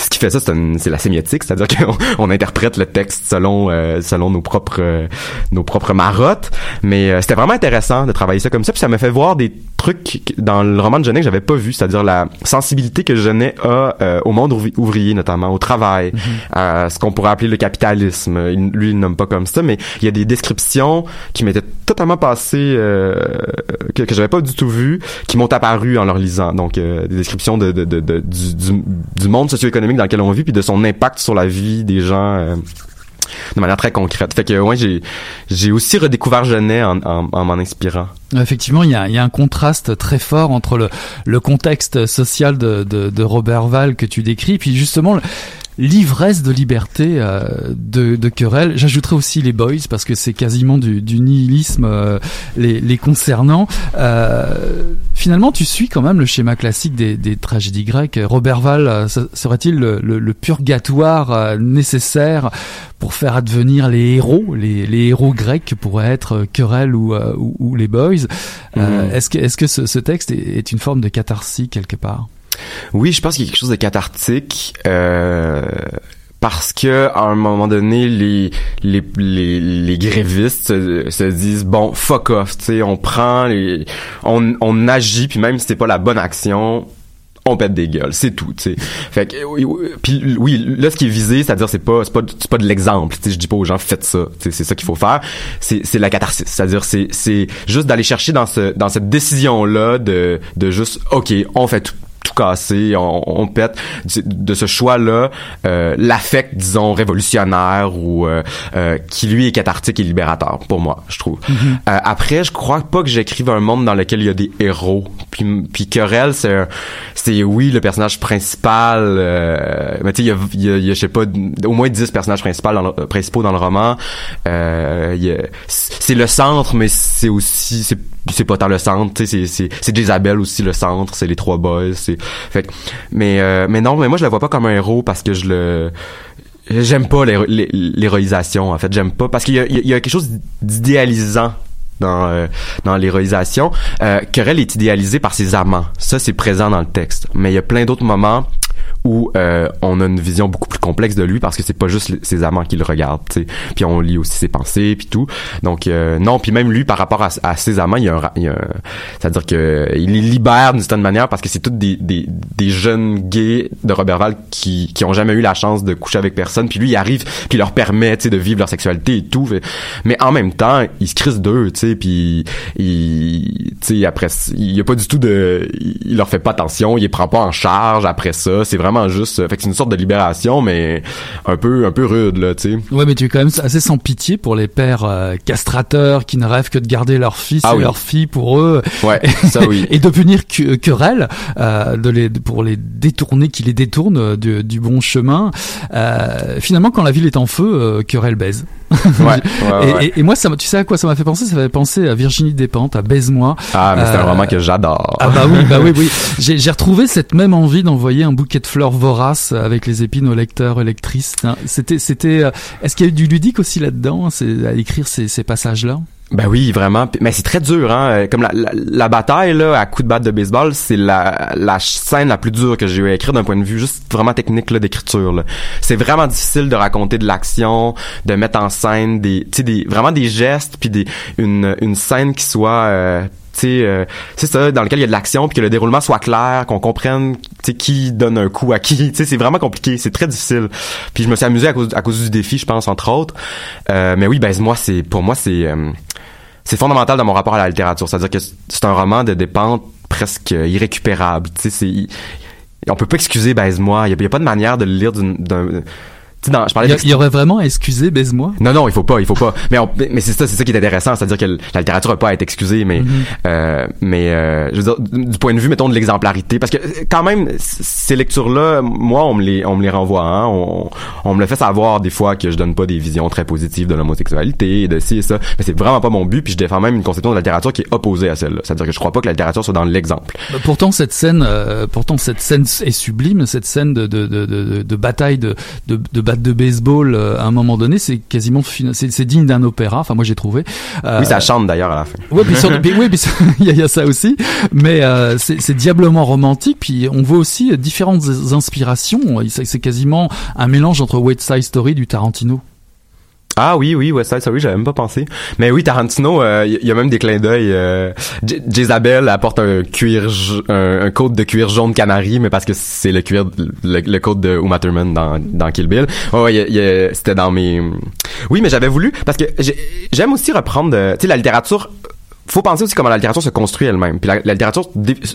qui fait ça, c'est la sémiotique, c'est-à-dire on, interprète le texte selon euh, selon nos propres euh, nos propres marottes. Mais euh, c'était vraiment intéressant de travailler ça comme ça. Puis ça m'a fait voir des trucs dans le roman de Genet que j'avais pas vu, c'est-à-dire la sensibilité que Genet a au monde ouvrier notamment, au travail, mhm. à ce qu'on pourrait appeler le capitalisme. lui, il nomme pas comme ça, mais il y a des descriptions qui m'étaient totalement passées que, que j'avais pas du tout vu, qui m'ont apparu en leur lisant. Donc des descriptions de, de, de, du, du, du monde socio-économique dans lequel on vit, puis de son impact sur la vie des gens euh, de manière très concrète. Fait que ouais, j'ai aussi redécouvert Genet en, en, m'en inspirant. Effectivement, il y a, y a un contraste très fort entre le, le contexte social de, de, de Robert Val que tu décris, puis justement l'ivresse de liberté euh, de, de Querelle. J'ajouterais aussi les Boys parce que c'est quasiment du, du nihilisme euh, les, les, concernant. Euh, finalement, tu suis quand même le schéma classique des, des tragédies grecques. Robert Val euh, serait-il le, le, purgatoire nécessaire pour faire advenir les héros, les, les héros grecs pourraient être Querelle ou, ou, ou, les Boys? Mhm. Est-ce que, est-ce que ce, ce texte est, est une forme de catharsis quelque part? Oui, je pense qu'il y a quelque chose de cathartique. Euh, parce que à un moment donné les grévistes se, disent bon fuck off tu sais on prend on agit puis même si c'est pas la bonne action on pète des gueules, c'est tout, tu sais. Fait que puis oui, là ce qui est visé, c'est-à-dire c'est pas c'est pas c'est pas de l'exemple, tu sais, je dis pas aux gens faites ça, c'est ça qu'il faut faire. C'est c'est la catharsis, c'est-à-dire c'est c'est juste d'aller chercher dans ce dans cette décision là de de juste OK, on fait tout tout cassé, on, on pète de ce choix-là, euh, l'affect, disons, révolutionnaire ou euh, euh, qui lui est cathartique et libérateur pour moi, je trouve. Euh, après, je crois pas que j'écrive un monde dans lequel il y a des héros. Puis, puis Querelle, c'est c'est oui le personnage principal, euh, mais tu sais, il y a, y, a, je sais pas, au moins 10 personnages principaux dans le, principaux dans le roman. c'est le centre, mais c'est aussi c'est c'est pas tant le centre, c'est c'est c'est Isabelle aussi le centre, c'est les trois boys, c'est fait mais euh, mais non, mais moi je la vois pas comme un héros parce que je le j'aime pas l'héroïsation en fait, j'aime pas parce qu'il y a il y a quelque chose d'idéalisant dans euh, dans l'héroïsation. Euh, Querelle est idéalisé par ses amants. Ça, c'est présent dans le texte. Mais il y a plein d'autres moments où euh, on a une vision beaucoup plus complexe de lui parce que c'est pas juste ses amants qui le regardent, sais. Puis on lit aussi ses pensées puis tout. Donc euh, non, puis même lui par rapport à, ses amants, il y a un, il c'est-à-dire que il les libère d'une certaine manière parce que c'est tous des, des, des jeunes gays de Robertval qui qui ont jamais eu la chance de coucher avec personne. Puis lui il arrive puis il leur permet tu de vivre leur sexualité et tout. Mais en même temps, il se crisse d'eux, tu sais, puis il tu sais après il y a pas du tout de il leur fait pas attention, il les prend pas en charge après ça, c'est vraiment juste euh, fait que c'est une sorte de libération mais un peu un peu rude là tu sais. Ouais mais tu es quand même assez sans pitié pour les pères euh, castrateurs qui ne rêvent que de garder leur fils ah et leur fille pour eux. Ouais ça oui. Et de punir querelle euh, de les pour les détourner qui les détournent du, du bon chemin. Euh, finalement quand la ville est en feu querelle baise ouais, et, et, moi ça tu sais à quoi ça m'a fait penser? Ça m'a fait penser à Virginie Despentes à baise-moi ah mais c'est un roman que j'adore ah bah oui bah oui oui j'ai retrouvé cette même envie d'envoyer un bouquet de fleurs vorace avec les épines aux lecteurs et lectrices. Hein. C'était, c'était. Euh, est-ce qu'il y a eu du ludique aussi là-dedans, c'est à écrire ces, ces passages-là? Ben oui, vraiment. Mais c'est très dur, hein. Euh, comme la, la, bataille là, à coup de batte de baseball, c'est la, la scène la plus dure que j'ai eu à écrire d'un point de vue juste vraiment technique là, d'écriture. C'est vraiment difficile de raconter de l'action, de mettre en scène des, des vraiment des gestes, puis des une, une scène qui soit euh, sais, euh, c'est ça, dans lequel il y a de l'action, puis que le déroulement soit clair, qu'on comprenne, qui donne un coup à qui. C'est vraiment compliqué, c'est très difficile. Puis je me suis amusé à cause, à cause du défi, je pense, entre autres. Euh, mais oui, ben moi, c'est pour moi, c'est euh, c'est fondamental dans mon rapport à la littérature. C'est-à-dire que c'est un roman de dépente presque irrécupérable. Tu sais, c'est on peut pas excuser baise-moi. Il y, a pas de manière de le lire d'un je parlais il, y, aurait vraiment à excuser baise-moi? Non non il faut pas il faut pas. Mais mais c'est ça c'est ça qui est intéressant c'est à dire que la littérature n'a pas à être excusée mais mm-hmm. euh, mais euh, je veux dire du point de vue mettons de l'exemplarité parce que quand même ces lectures là moi on me les on me les renvoie hein, on, on me le fait savoir des fois que je donne pas des visions très positives de l'homosexualité de ci et ça mais c'est vraiment pas mon but puis je défends même une conception de la littérature qui est opposée à celle-là. C'est à dire que je crois pas que la littérature soit dans l'exemple. Bah, pourtant cette scène euh, pourtant cette scène est sublime cette scène de de de de, de bataille de de, de de baseball euh, à un moment donné, c'est quasiment c'est digne d'un opéra. Enfin, moi j'ai trouvé. Euh, oui, ça chante d'ailleurs à la fin. Oui, puis oui, il y, a ça aussi. Mais euh, c'est diablement romantique. Puis on voit aussi différentes inspirations. C'est quasiment un mélange entre West Side Story du Tarantino. Ah oui, oui, West Side Story, j'avais même pas pensé. Mais oui, Tarantino, il euh, y, a même des clins d'œil. Euh, apporte un cuir, un, un côte de cuir jaune canari, mais parce que c'est le cuir, le, le de Uma Thurman dans, dans Kill Bill. Ouais, c'était dans mes... Oui, mais j'avais voulu, parce que j'aime aussi reprendre, tu sais, la littérature faut penser aussi comment la littérature se construit elle-même. Puis la, littérature,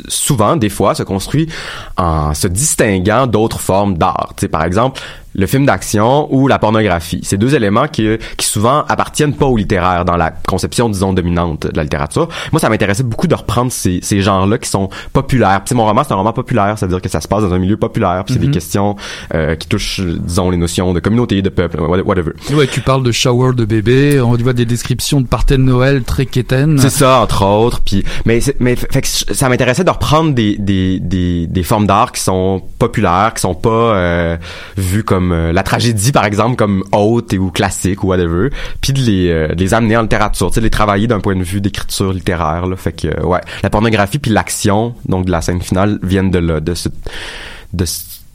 souvent, des fois, se construit en se distinguant d'autres formes d'art. Tu sais, par exemple, le film d'action ou la pornographie. C'est deux éléments qui, qui souvent appartiennent pas au littéraire dans la conception, disons, dominante de la littérature. Moi, ça m'intéressait beaucoup de reprendre ces, ces genres-là qui sont populaires. Puis mon roman, c'est un roman populaire, ça veut dire que ça se passe dans un milieu populaire. Puis c'est des mm-hmm. questions euh, qui touchent, disons, les notions de communauté, de peuple, whatever. Ouais, tu parles de shower de bébé, on voit des descriptions de parties de Noël très quétaines. C'est ça, entre autres. Puis, mais, mais fait que ça m'intéressait de reprendre des, des, des, des formes d'art qui sont populaires, qui sont pas euh, vues comme euh, la tragédie par exemple comme haute ou classique ou whatever puis de les euh, les amener en littérature tu sais les travailler d'un point de vue d'écriture littéraire là. Fait que euh, ouais. La pornographie puis l'action donc de la scène finale viennent de là de ce de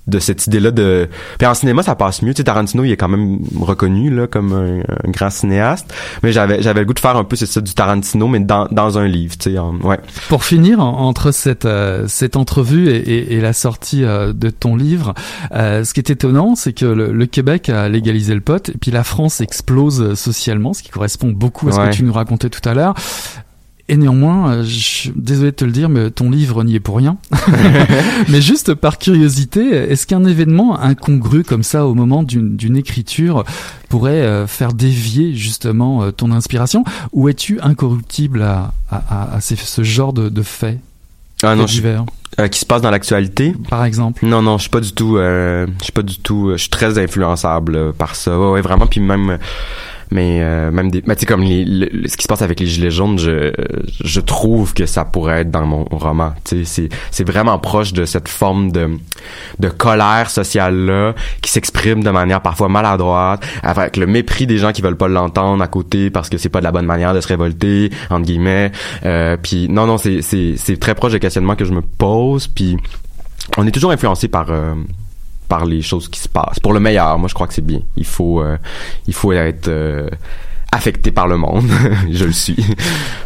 de cette idée-là de puis en cinéma ça passe mieux. Tu sais Tarantino il est quand même reconnu là comme un, grand cinéaste. Mais j'avais j'avais le goût de faire un peu c'est ça du Tarantino mais dans, dans un livre tu sais ouais. Pour finir entre cette euh, cette entrevue et, et, la sortie euh, de ton livre euh, ce qui est étonnant c'est que le, Québec a légalisé le pot et puis la France explose socialement ce qui correspond beaucoup à ce que tu nous racontais tout à l'heure et néanmoins, euh, je désolé de te le dire, mais ton livre n'y est pour rien. mais juste par curiosité, est-ce qu'un événement incongru comme ça au moment d'une écriture pourrait euh, faire dévier justement euh, ton inspiration? Ou es-tu incorruptible à, à, à ce genre de, de faits? Ah non, qui se passe dans l'actualité. Par exemple. Non non je suis pas du tout je suis pas du tout je suis très influençable par ça. Ouais, vraiment puis même mais euh, même des mais tu comme les, ce qui se passe avec les gilets jaunes je je trouve que ça pourrait être dans mon roman. Tu sais c'est c'est vraiment proche de cette forme de de colère sociale là qui s'exprime de manière parfois maladroite avec le mépris des gens qui veulent pas l'entendre à côté parce que c'est pas de la bonne manière de se révolter entre guillemets. Euh, puis non non c'est c'est c'est très proche des questionnements que je me pose. Puis on est toujours influencé par euh, par les choses qui se passent. Pour le meilleur, moi je crois que c'est bien. Il faut, euh, il faut être euh, affecté par le monde. je le suis.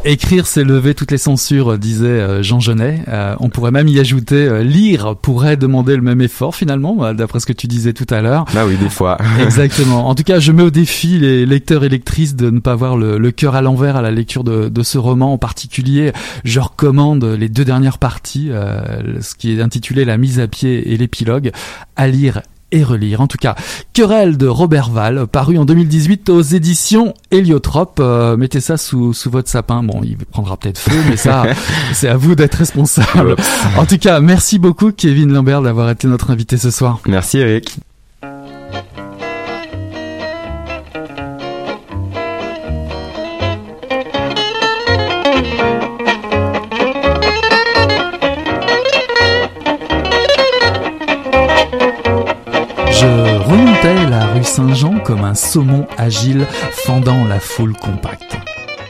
Écrire, c'est lever toutes les censures, disait euh, Jean Genet. Euh, on pourrait même y ajouter euh, lire pourrait demander le même effort finalement, d'après ce que tu disais tout à l'heure. Bah oui, des fois. Exactement. En tout cas, je mets au défi les lecteurs et lectrices de ne pas avoir le, le cœur à l'envers à la lecture de, de, ce roman en particulier. Je recommande les deux dernières parties, ce qui est intitulé La mise à pied et l'épilogue, à lire et relire. En tout cas, Querelle de Robert Val, paru en 2018 aux éditions Héliotrope. Euh, mettez ça sous, sous votre sapin. Bon, il prendra peut-être feu, mais ça, c'est à vous d'être responsable. en tout cas, merci beaucoup Kevin Lambert d'avoir été notre invité ce soir. Merci Eric. Saint-Jean comme un saumon agile fendant la foule compacte.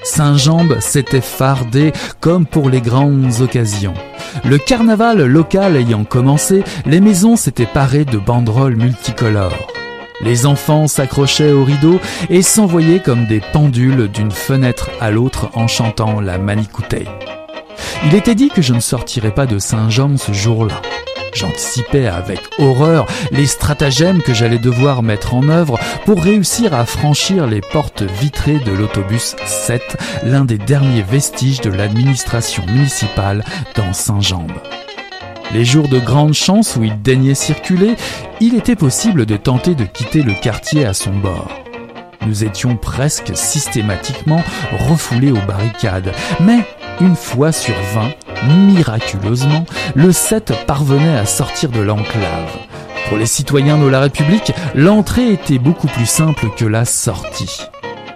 Saint-Jambe s'était fardé comme pour les grandes occasions. Le carnaval local ayant commencé, les maisons s'étaient parées de banderoles multicolores. Les enfants s'accrochaient aux rideaux et s'envoyaient comme des pendules d'une fenêtre à l'autre en chantant la manicouteille. Il était dit que je ne sortirais pas de Saint-Jean ce jour-là. J'anticipais avec horreur les stratagèmes que j'allais devoir mettre en œuvre pour réussir à franchir les portes vitrées de l'autobus 7, l'un des derniers vestiges de l'administration municipale dans Saint-Jambe. Les jours de grande chance où il daignait circuler, il était possible de tenter de quitter le quartier à son bord. Nous étions presque systématiquement refoulés aux barricades, mais une fois sur vingt, miraculeusement, le 7 parvenait à sortir de l'enclave. Pour les citoyens de la République, l'entrée était beaucoup plus simple que la sortie.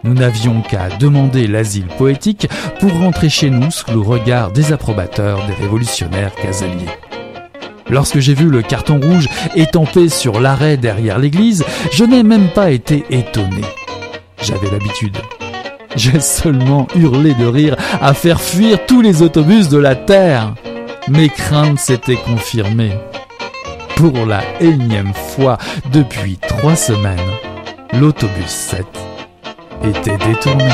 Nous n'avions qu'à demander l'asile poétique pour rentrer chez nous sous le regard des approbateurs des révolutionnaires casaliers. Lorsque j'ai vu le carton rouge étampé sur l'arrêt derrière l'église, je n'ai même pas été étonné. J'avais l'habitude. J'ai seulement hurlé de rire à faire fuir tous les autobus de la Terre. Mes craintes s'étaient confirmées. Pour la énième fois depuis trois semaines, l'autobus 7 était détourné.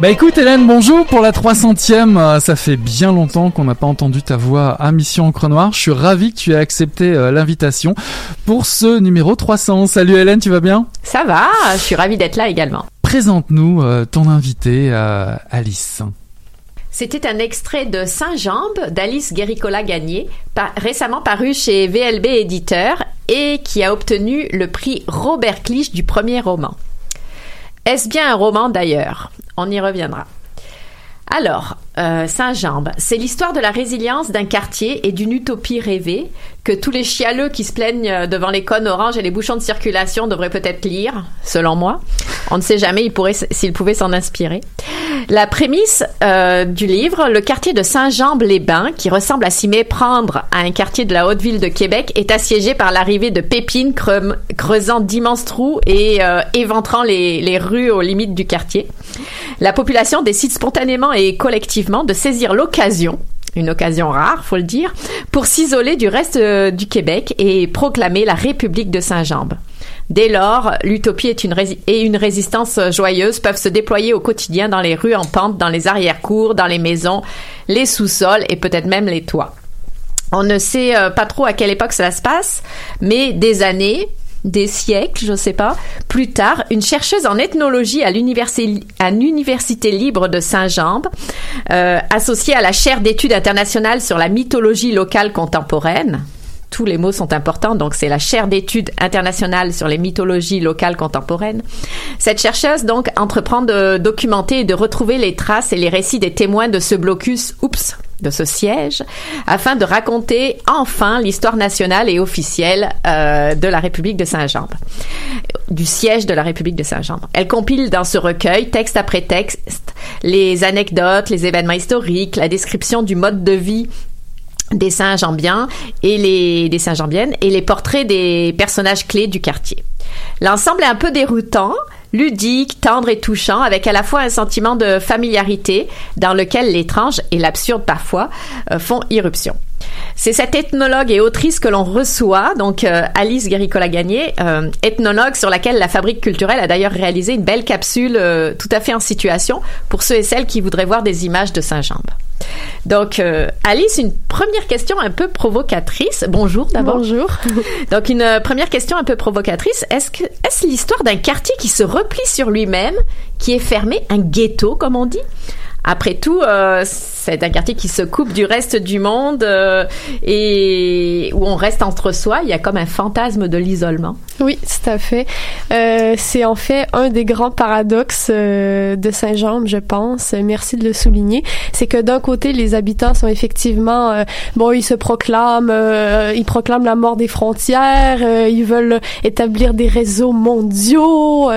Bah écoute Hélène, bonjour pour la 300e. Euh, ça fait bien longtemps qu'on n'a pas entendu ta voix à Mission Encre Noire. Je suis ravi que tu aies accepté euh, l'invitation pour ce numéro 300. Salut Hélène, tu vas bien? Ça va, je suis ravie d'être là également. Présente-nous euh, ton invité Alice. C'était un extrait de Saint-Jambe d'Alice Guéricola Gagné, récemment paru chez VLB Éditeur et qui a obtenu le prix Robert Clich du premier roman. Est-ce bien un roman d'ailleurs? On y reviendra. Alors, euh, Saint-Jambe, c'est l'histoire de la résilience d'un quartier et d'une utopie rêvée que tous les chialeux qui se plaignent euh, devant les cônes oranges et les bouchons de circulation devraient peut-être lire, selon moi. On ne sait jamais s'ils pouvaient s'en inspirer. La prémisse euh, du livre, le quartier de Saint-Jambe-les-Bains, qui ressemble à s'y méprendre à un quartier de la haute ville de Québec, est assiégé par l'arrivée de Pépines creusant d'immenses trous et éventrant les, les rues aux limites du quartier. La population décide spontanément et collectivement de saisir l'occasion une occasion rare, faut le dire, pour s'isoler du reste euh, du Québec et proclamer la République de Saint-Jambe. Dès lors, l'utopie une et une résistance joyeuse peuvent se déployer au quotidien dans les rues en pente, dans les arrière-cours, dans les maisons, les sous-sols et peut-être même les toits. On ne sait euh, pas trop à quelle époque cela se passe, mais des années, des siècles, je ne sais pas. Plus tard, une chercheuse en ethnologie à l'université libre de Saint-Jambe, euh, associée à la chaire d'études internationales sur la mythologie locale contemporaine. Tous les mots sont importants, donc c'est la chaire d'études internationales sur les mythologies locales contemporaines. Cette chercheuse donc entreprend de documenter et de retrouver les traces et les récits des témoins de ce blocus, oups, de ce siège afin de raconter enfin l'histoire nationale et officielle euh, de la République de Saint-Jambe, du siège de la République de Saint-Jambe. Elle compile dans ce recueil, texte après texte, les anecdotes, les événements historiques, la description du mode de vie des Saint-Jambiens et des Saint-Jambiennes et les portraits des personnages clés du quartier. L'ensemble est un peu déroutant, ludique, tendre et touchant, avec à la fois un sentiment de familiarité dans lequel l'étrange et l'absurde parfois euh, font irruption. C'est cette ethnologue et autrice que l'on reçoit, donc euh, Alice Guéricola-Gagné, euh, ethnologue sur laquelle la Fabrique culturelle a d'ailleurs réalisé une belle capsule tout à fait en situation pour ceux et celles qui voudraient voir des images de Saint-Jambe. Donc, euh, Alice, une première question un peu provocatrice. Bonjour d'abord. Bonjour. Donc, une euh, première question un peu provocatrice. Est-ce que est-ce l'histoire d'un quartier qui se replie sur lui-même, qui est fermé, un ghetto comme on dit? Après tout, euh, c'est un quartier qui se coupe du reste du monde euh, et où on reste entre soi. Il y a comme un fantasme de l'isolement. Oui, tout à fait. Euh, c'est en fait un des grands paradoxes de Saint-Jean, je pense. Merci de le souligner. C'est que d'un côté, les habitants sont effectivement bon, ils se proclament, ils proclament la mort des frontières. ils veulent établir des réseaux mondiaux.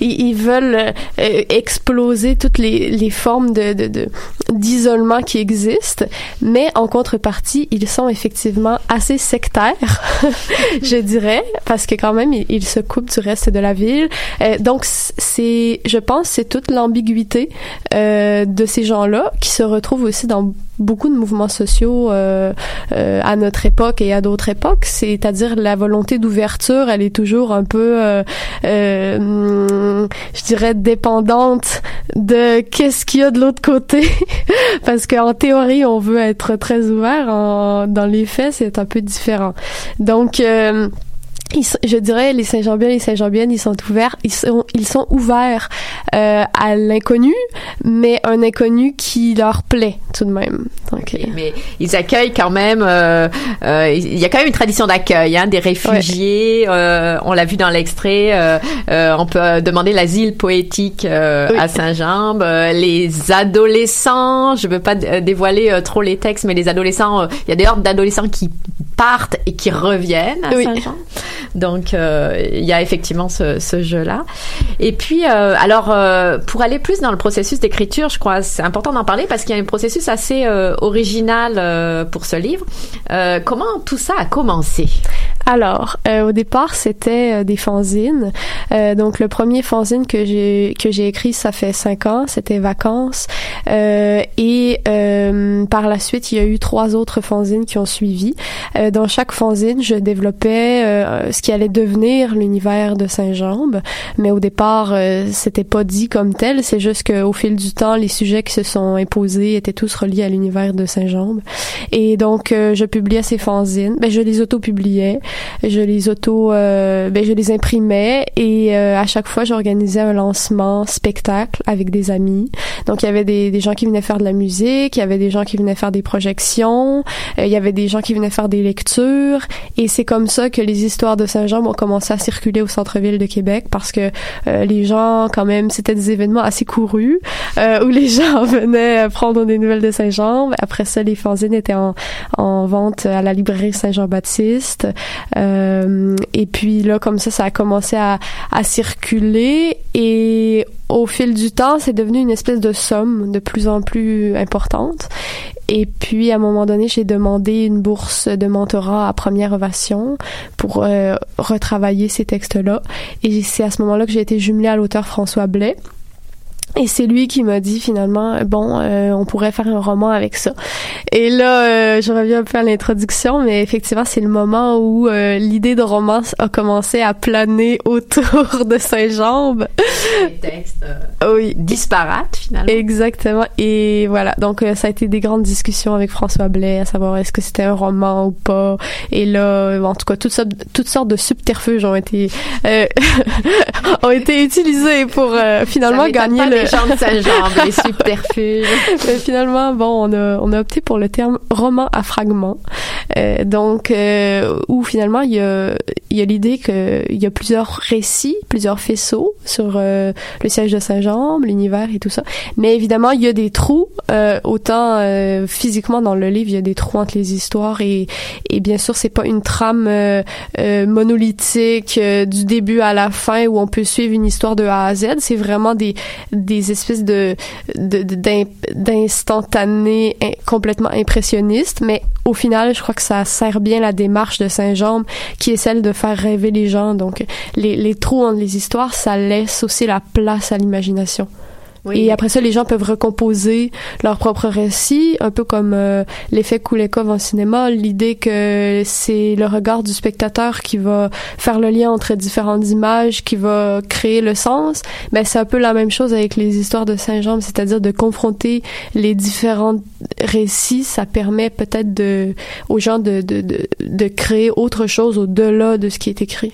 Ils, ils, veulent exploser toutes les, les formes de d'isolement qui existe, mais en contrepartie, ils sont effectivement assez sectaire, je dirais, parce que quand même, il, se coupe du reste de la ville. Euh, donc, c'est, je pense, c'est toute l'ambiguïté euh, de ces gens-là qui se retrouvent aussi dans beaucoup de mouvements sociaux euh, à notre époque et à d'autres époques, c'est-à-dire la volonté d'ouverture, elle est toujours un peu, je dirais, dépendante de qu'est-ce qu'il y a de l'autre côté, parce qu'en théorie, on veut être très ouvert, en, dans les faits, c'est un peu différent. Donc euh, je dirais les Saint-Jambiens, les Saint-Jambiennes, ils sont ouverts, ils sont, ils sont ouverts euh, à l'inconnu, mais un inconnu qui leur plaît tout de même. Donc, euh, Mais ils accueillent quand même. Euh, euh, il y a quand même une tradition d'accueil, hein, des réfugiés. Euh, on l'a vu dans l'extrait. on peut demander l'asile poétique à Saint-Jambe. les adolescents, je veux pas dévoiler trop les textes, mais les adolescents, il y a des hordes d'adolescents qui partent et qui reviennent à Saint-Jean. Donc, euh, il y a effectivement ce, ce jeu-là. Et puis, euh, alors, euh, pour aller plus dans le processus d'écriture, je crois c'est important d'en parler parce qu'il y a un processus assez original pour ce livre. comment tout ça a commencé? Alors, au départ, c'était des fanzines. donc, le premier fanzine que j'ai que j'ai écrit, ça fait cinq ans. C'était Vacances. et par la suite, il y a eu trois autres fanzines qui ont suivi. dans chaque fanzine, je développais ce qui allait devenir l'univers de Saint-Jambe, mais au départ, euh, c'était pas dit comme tel. C'est juste qu'au fil du temps, les sujets qui se sont imposés étaient tous reliés à l'univers de Saint-Jambe. Et donc, euh, je publiais ces fanzines. Ben, je les auto-publiais, je les auto, euh, ben, je les imprimais et à chaque fois, j'organisais un lancement spectacle avec des amis. Donc, il y avait des, des gens qui venaient faire de la musique, il y avait des gens qui venaient faire des projections, il y avait des gens qui venaient faire des lectures. Et c'est comme ça que les histoires de Saint-Jean ont commencé à circuler au centre-ville de Québec parce que euh, les gens, quand même, c'était des événements assez courus euh, où les gens venaient prendre des nouvelles de Saint-Jean. Après ça, les fanzines étaient en, en vente à la librairie Saint-Jean-Baptiste. Euh, et puis là, comme ça, ça a commencé à, à circuler et au fil du temps, c'est devenu une espèce de somme de plus en plus importante. Et puis, à un moment donné, j'ai demandé une bourse de mentorat à Première Ovation pour euh, retravailler ces textes-là. Et c'est à ce moment-là que j'ai été jumelée à l'auteur François Blais. Et c'est lui qui m'a dit finalement, bon, euh, on pourrait faire un roman avec ça. Et là, euh, je reviens un peu à l'introduction, mais effectivement, c'est le moment où euh, l'idée de roman a commencé à planer autour de Saint-Jambe. Des textes oui. disparates finalement. Exactement. Et voilà, donc ça a été des grandes discussions avec François Blais, à savoir est-ce que c'était un roman ou pas. Et là, en tout cas, toutes sortes, toutes sortes de subterfuges ont été ont été utilisés pour finalement gagner le les gens de Saint-Jean, les subterfuges. Mais finalement, bon, on a, on a opté pour le terme roman à fragments. Euh, donc, euh, où finalement, il y a, il y a l'idée qu'il y a plusieurs récits, plusieurs faisceaux sur euh, le siège de Saint-Jean, l'univers et tout ça. Mais évidemment, il y a des trous, euh, autant euh, physiquement dans le livre, il y a des trous entre les histoires et, et bien sûr, c'est pas une trame monolithique du début à la fin où on peut suivre une histoire de A à Z. C'est vraiment des espèces de d'instantanés complètement impressionnistes, mais au final, je crois que ça sert bien la démarche de Saint-Jean, qui est celle de faire rêver les gens. Donc, les, les trous entre les histoires, ça laisse aussi la place à l'imagination. Et après ça, les gens peuvent recomposer leur propre récit, un peu comme euh, l'effet Koulekov en cinéma, l'idée que c'est le regard du spectateur qui va faire le lien entre différentes images, qui va créer le sens. Mais c'est un peu la même chose avec les histoires de Saint-Jean, c'est-à-dire de confronter les différents récits. Ça permet peut-être aux gens de, de, de, de créer autre chose au-delà de ce qui est écrit.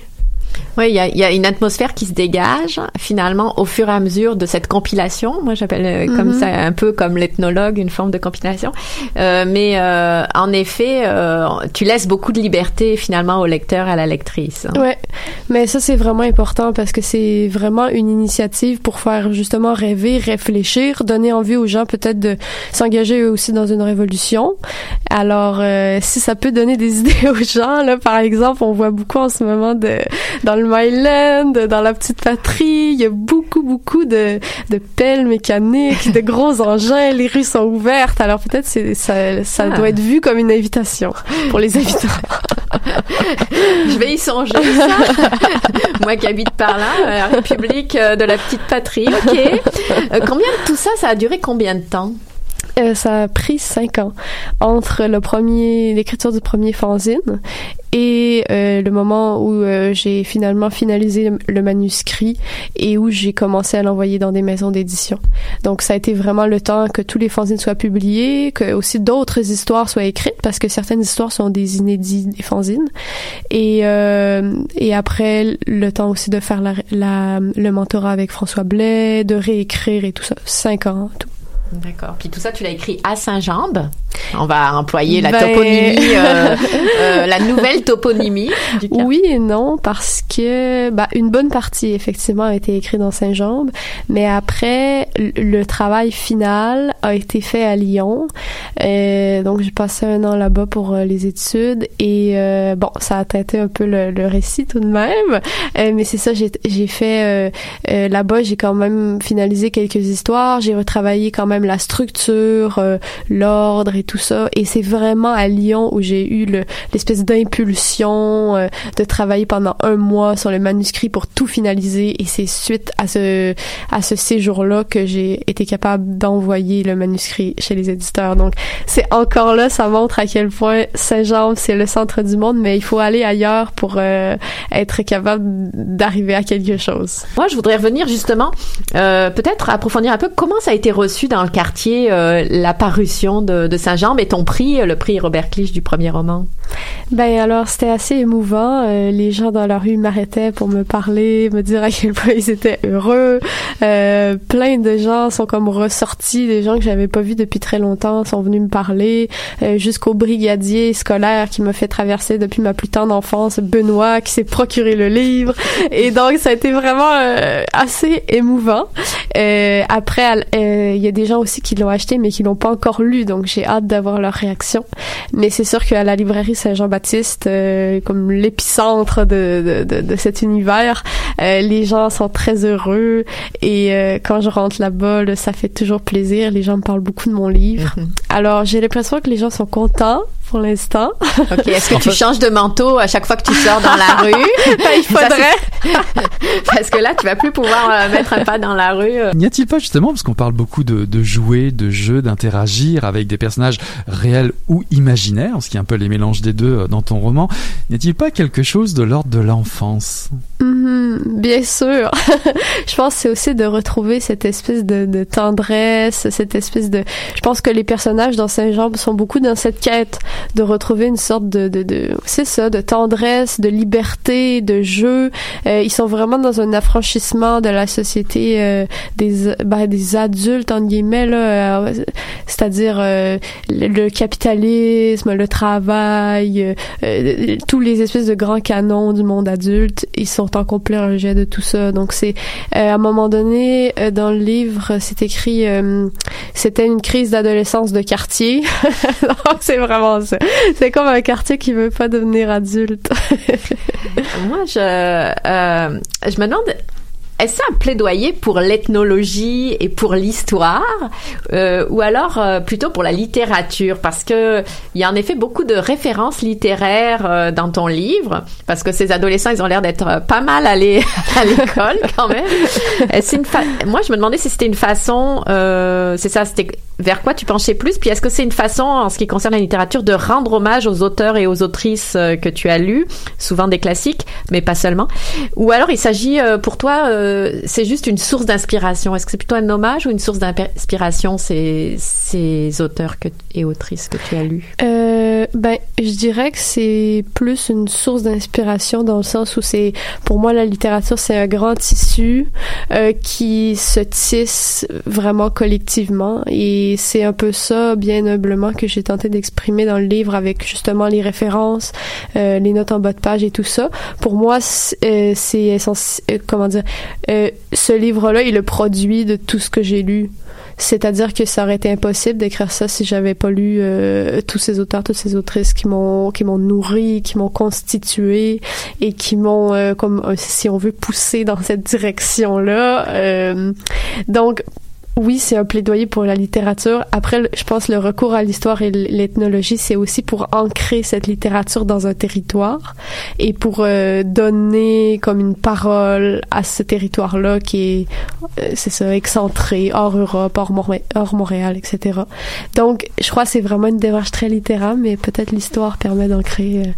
Oui, il y a, y a, une atmosphère qui se dégage finalement au fur et à mesure de cette compilation. Moi, j'appelle euh, comme mhm. ça un peu comme l'ethnologue, une forme de compilation. Euh, mais euh, en effet, euh, tu laisses beaucoup de liberté finalement au lecteur, à la lectrice. Hein. Ouais, mais ça c'est vraiment important parce que c'est vraiment une initiative pour faire justement rêver, réfléchir, donner envie aux gens peut-être de s'engager eux aussi dans une révolution. Alors, euh, si ça peut donner des idées aux gens, là, par exemple, on voit beaucoup en ce moment de dans le Myland, dans la petite patrie, il y a beaucoup, beaucoup de, de pelles mécaniques, de gros engins, les rues sont ouvertes. Alors peut-être ça, ça ah. doit être vu comme une invitation pour les habitants. Je vais y songer, ça. Moi qui habite par là, la République de la petite patrie. Ok. Euh, combien de tout ça, ça a duré combien de temps? Euh, ça a pris cinq ans entre le premier l'écriture du premier fanzine et euh, le moment où euh, j'ai finalement finalisé le, manuscrit et où j'ai commencé à l'envoyer dans des maisons d'édition. Donc ça a été vraiment le temps que tous les fanzines soient publiés, que aussi d'autres histoires soient écrites parce que certaines histoires sont des inédits des fanzines et et après le temps aussi de faire la, la, le mentorat avec François Blais, de réécrire et tout ça, cinq ans tout. D'accord. Puis tout ça, tu l'as écrit à Saint-Jambe. On va employer la ben... toponymie, euh, euh, la nouvelle toponymie. Du. Oui et non, parce que bah, une bonne partie, effectivement, a été écrite dans Saint-Jambe, mais après, le travail final a été fait à Lyon. Euh, donc, j'ai passé un an là-bas pour les études et bon, ça a teinté un peu le, le récit tout de même. mais c'est ça, j'ai fait là-bas, j'ai quand même finalisé quelques histoires, j'ai retravaillé quand même la structure, l'ordre et tout ça. Et c'est vraiment à Lyon où j'ai eu l'espèce d'impulsion euh, de travailler pendant un mois sur le manuscrit pour tout finaliser. Et c'est suite à ce à ce séjour-là que j'ai été capable d'envoyer le manuscrit chez les éditeurs. Donc c'est encore là, ça montre à quel point Saint-Jean c'est le centre du monde, mais il faut aller ailleurs pour euh, être capable d'arriver à quelque chose. Moi, je voudrais revenir justement, euh, peut-être approfondir un peu comment ça a été reçu dans le quartier euh, la parution de, Saint-Jean, mais ton prix, le prix Robert Clich du premier roman? Ben alors c'était assez émouvant. Euh, les gens dans la rue m'arrêtaient pour me parler, me dire à quel point ils étaient heureux. Euh, plein de gens sont comme ressortis, des gens que j'avais pas vus depuis très longtemps sont venus me parler, euh, jusqu'au brigadier scolaire qui m'a fait traverser depuis ma plus tendre enfance, Benoît, qui s'est procuré le livre. Et donc ça a été vraiment euh, assez émouvant. Euh, après, il y a des gens aussi qui l'ont acheté mais qui l'ont pas encore lu, donc j'ai hâte d'avoir leur réaction. Mais c'est sûr qu'à la librairie Saint-Jean-Baptiste, euh, comme l'épicentre de, de, de, de, cet univers, euh, les gens sont très heureux et euh, quand je rentre là-bas, ça fait toujours plaisir. Les gens me parlent beaucoup de mon livre. Mm-hmm. Alors j'ai l'impression que les gens sont contents pour l'instant. OK. Est-ce que tu changes de manteau à chaque fois que tu sors dans la rue? ben, il faudrait. parce que là, tu vas plus pouvoir euh, mettre un pas dans la rue. Euh. N'y a-t-il pas justement, parce qu'on parle beaucoup de, de jouer, de jeux, d'interagir avec des personnages réels ou imaginaires, ce qui est un peu les mélanges des deux euh, dans ton roman, n'y a-t-il pas quelque chose de l'ordre de l'enfance? Mm-hmm, bien sûr. je pense c'est aussi de retrouver cette espèce de, tendresse, cette espèce de... Je pense que les personnages dans Saint-Jean sont beaucoup dans cette quête de retrouver une sorte de, de, de c'est ça, de tendresse, de liberté, de jeu. Euh, ils sont vraiment dans un affranchissement de la société euh, des ben, des adultes en guillemets là, euh, c'est-à-dire euh, le, le, capitalisme, le travail, euh, tous les espèces de grands canons du monde adulte. Ils sont en complet rejet de tout ça. Donc c'est à un moment donné dans le livre, c'est écrit c'était une crise d'adolescence de quartier. c'est vraiment c'est comme un quartier qui veut pas devenir adulte. Moi, je, euh, je me demande, est-ce un plaidoyer pour l'ethnologie et pour l'histoire euh, ou alors euh, plutôt pour la littérature? Parce que il y a en effet beaucoup de références littéraires euh, dans ton livre parce que ces adolescents ils ont l'air d'être pas mal allés à l'école quand même. c'est une moi je me demandais si c'était une façon euh, c'est ça c'était vers quoi tu penchais plus? Puis est-ce que c'est une façon en ce qui concerne la littérature de rendre hommage aux auteurs et aux autrices que tu as lus souvent des classiques mais pas seulement? Ou alors il s'agit pour toi c'est juste une source d'inspiration. Est-ce que c'est plutôt un hommage ou une source d'inspiration ces, ces auteurs et autrices que tu as lus? Euh, Ben, je dirais que c'est plus une source d'inspiration dans le sens où c'est, pour moi, la littérature c'est un grand tissu euh, qui se tisse vraiment collectivement et c'est un peu ça, bien humblement, que j'ai tenté d'exprimer dans le livre avec justement les références, euh, les notes en bas de page et tout ça. Pour moi, c'est euh, essentiel, euh, comment dire euh, ce livre-là est le produit de tout ce que j'ai lu. C'est-à-dire que ça aurait été impossible d'écrire ça si j'avais pas lu euh, tous ces auteurs, toutes ces autrices qui m'ont qui m'ont nourri, qui m'ont constitué et qui m'ont euh, comme si on veut pousser dans cette direction-là. Euh, donc oui, c'est un plaidoyer pour la littérature. Après, je pense le recours à l'histoire et l'ethnologie, c'est aussi pour ancrer cette littérature dans un territoire et pour euh, donner comme une parole à ce territoire-là qui est, euh, c'est ça, excentré, hors Europe, hors, Montréal, etc. Donc, je crois que c'est vraiment une démarche très littéraire, mais peut-être l'histoire permet d'ancrer euh,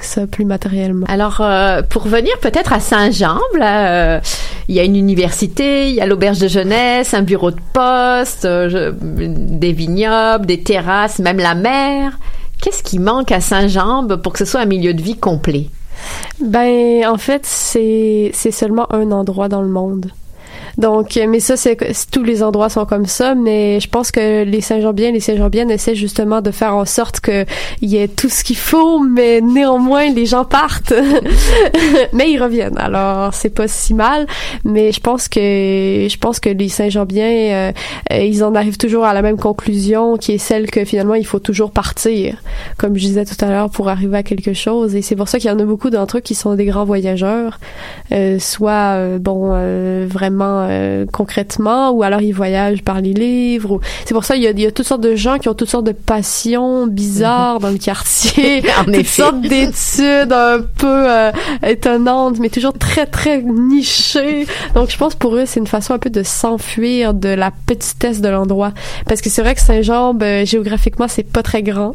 ça plus matériellement. Alors, euh, pour venir peut-être à Saint-Jean, euh, il y a une université, il y a l'auberge de jeunesse, un bureau de poste, euh, des vignobles, des terrasses, même la mer. Qu'est-ce qui manque à Saint-Jean pour que ce soit un milieu de vie complet? Ben, en fait, c'est, c'est seulement un endroit dans le monde. Donc, euh, mais ça, c'est tous les endroits sont comme ça, mais je pense que les Saint-Jean-Bien, les Saint-Jean-Bien essaient justement de faire en sorte qu'il y ait tout ce qu'il faut, mais néanmoins, les gens partent. mais ils reviennent. Alors, c'est pas si mal, mais je pense que, je pense que les Saint-Jean-Bien, euh, euh, ils en arrivent toujours à la même conclusion, qui est celle que finalement, il faut toujours partir, comme je disais tout à l'heure, pour arriver à quelque chose. Et c'est pour ça qu'il y en a beaucoup d'entre eux qui sont des grands voyageurs, soit, bon, vraiment euh, concrètement, ou alors ils voyagent par les livres. C'est pour ça il y, a, il y a toutes sortes de gens qui ont toutes sortes de passions bizarres dans le quartier, en toutes sortes d'études un peu euh, étonnantes, mais toujours très très nichées. Donc je pense pour eux c'est une façon un peu de s'enfuir de la petitesse de l'endroit, parce que c'est vrai que Saint-Jean, ben, géographiquement c'est pas très grand,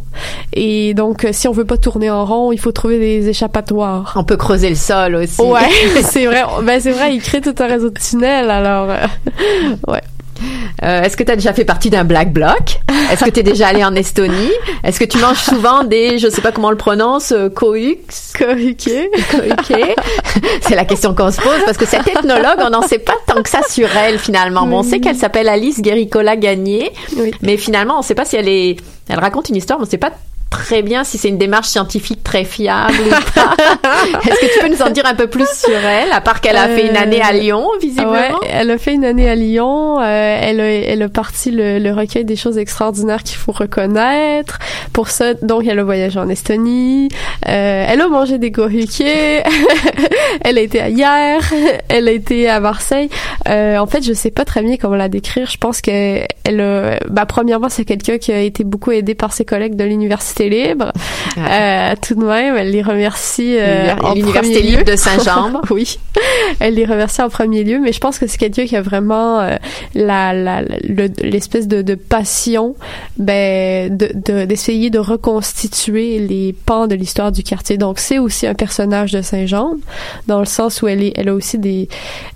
et donc si on veut pas tourner en rond, il faut trouver des échappatoires. On peut creuser le sol aussi. Ouais, c'est vrai. Ben c'est vrai, ils créent tout un réseau de tunnels alors, euh, ouais. Euh, est-ce que tu as déjà fait partie d'un black bloc? Est-ce que tu es déjà allé en Estonie? Est-ce que tu manges souvent des, je sais pas comment on le prononce, euh, koux C'est la question qu'on se pose parce que cette ethnologue, on n'en sait pas tant que ça sur elle finalement. Bon, on sait qu'elle s'appelle Alice Guéricola Gagné, mais finalement, on ne sait pas si elle est, elle raconte une histoire, mais on ne sait pas très bien si c'est une démarche scientifique très fiable ou pas. Est-ce que tu peux nous en dire un peu plus sur elle, à part qu'elle a fait une année à euh, Lyon, visiblement? Ouais, elle a fait une année à Lyon. Euh, elle, a, elle a parti le, le recueil des choses extraordinaires qu'il faut reconnaître. Pour ça, donc, elle a voyagé en Estonie. Euh, elle a mangé des gorukiers. elle a été à hier. Elle a été à Marseille. Euh, en fait, je sais pas très bien comment la décrire. Je pense qu'elle, elle, bah, premièrement, c'est quelqu'un qui a été beaucoup aidé par ses collègues de l'université libre. Euh, tout de même, elle les remercie euh, en L'université libre de Saint-Jean. oui, elle les remercie en premier lieu, mais je pense que c'est quelqu'un qui a vraiment euh, la, la, l'espèce de, de, passion, ben, de, d'essayer de, reconstituer les pans de l'histoire du quartier. Donc, c'est aussi un personnage de Saint-Jean, dans le sens où elle est, elle a aussi des,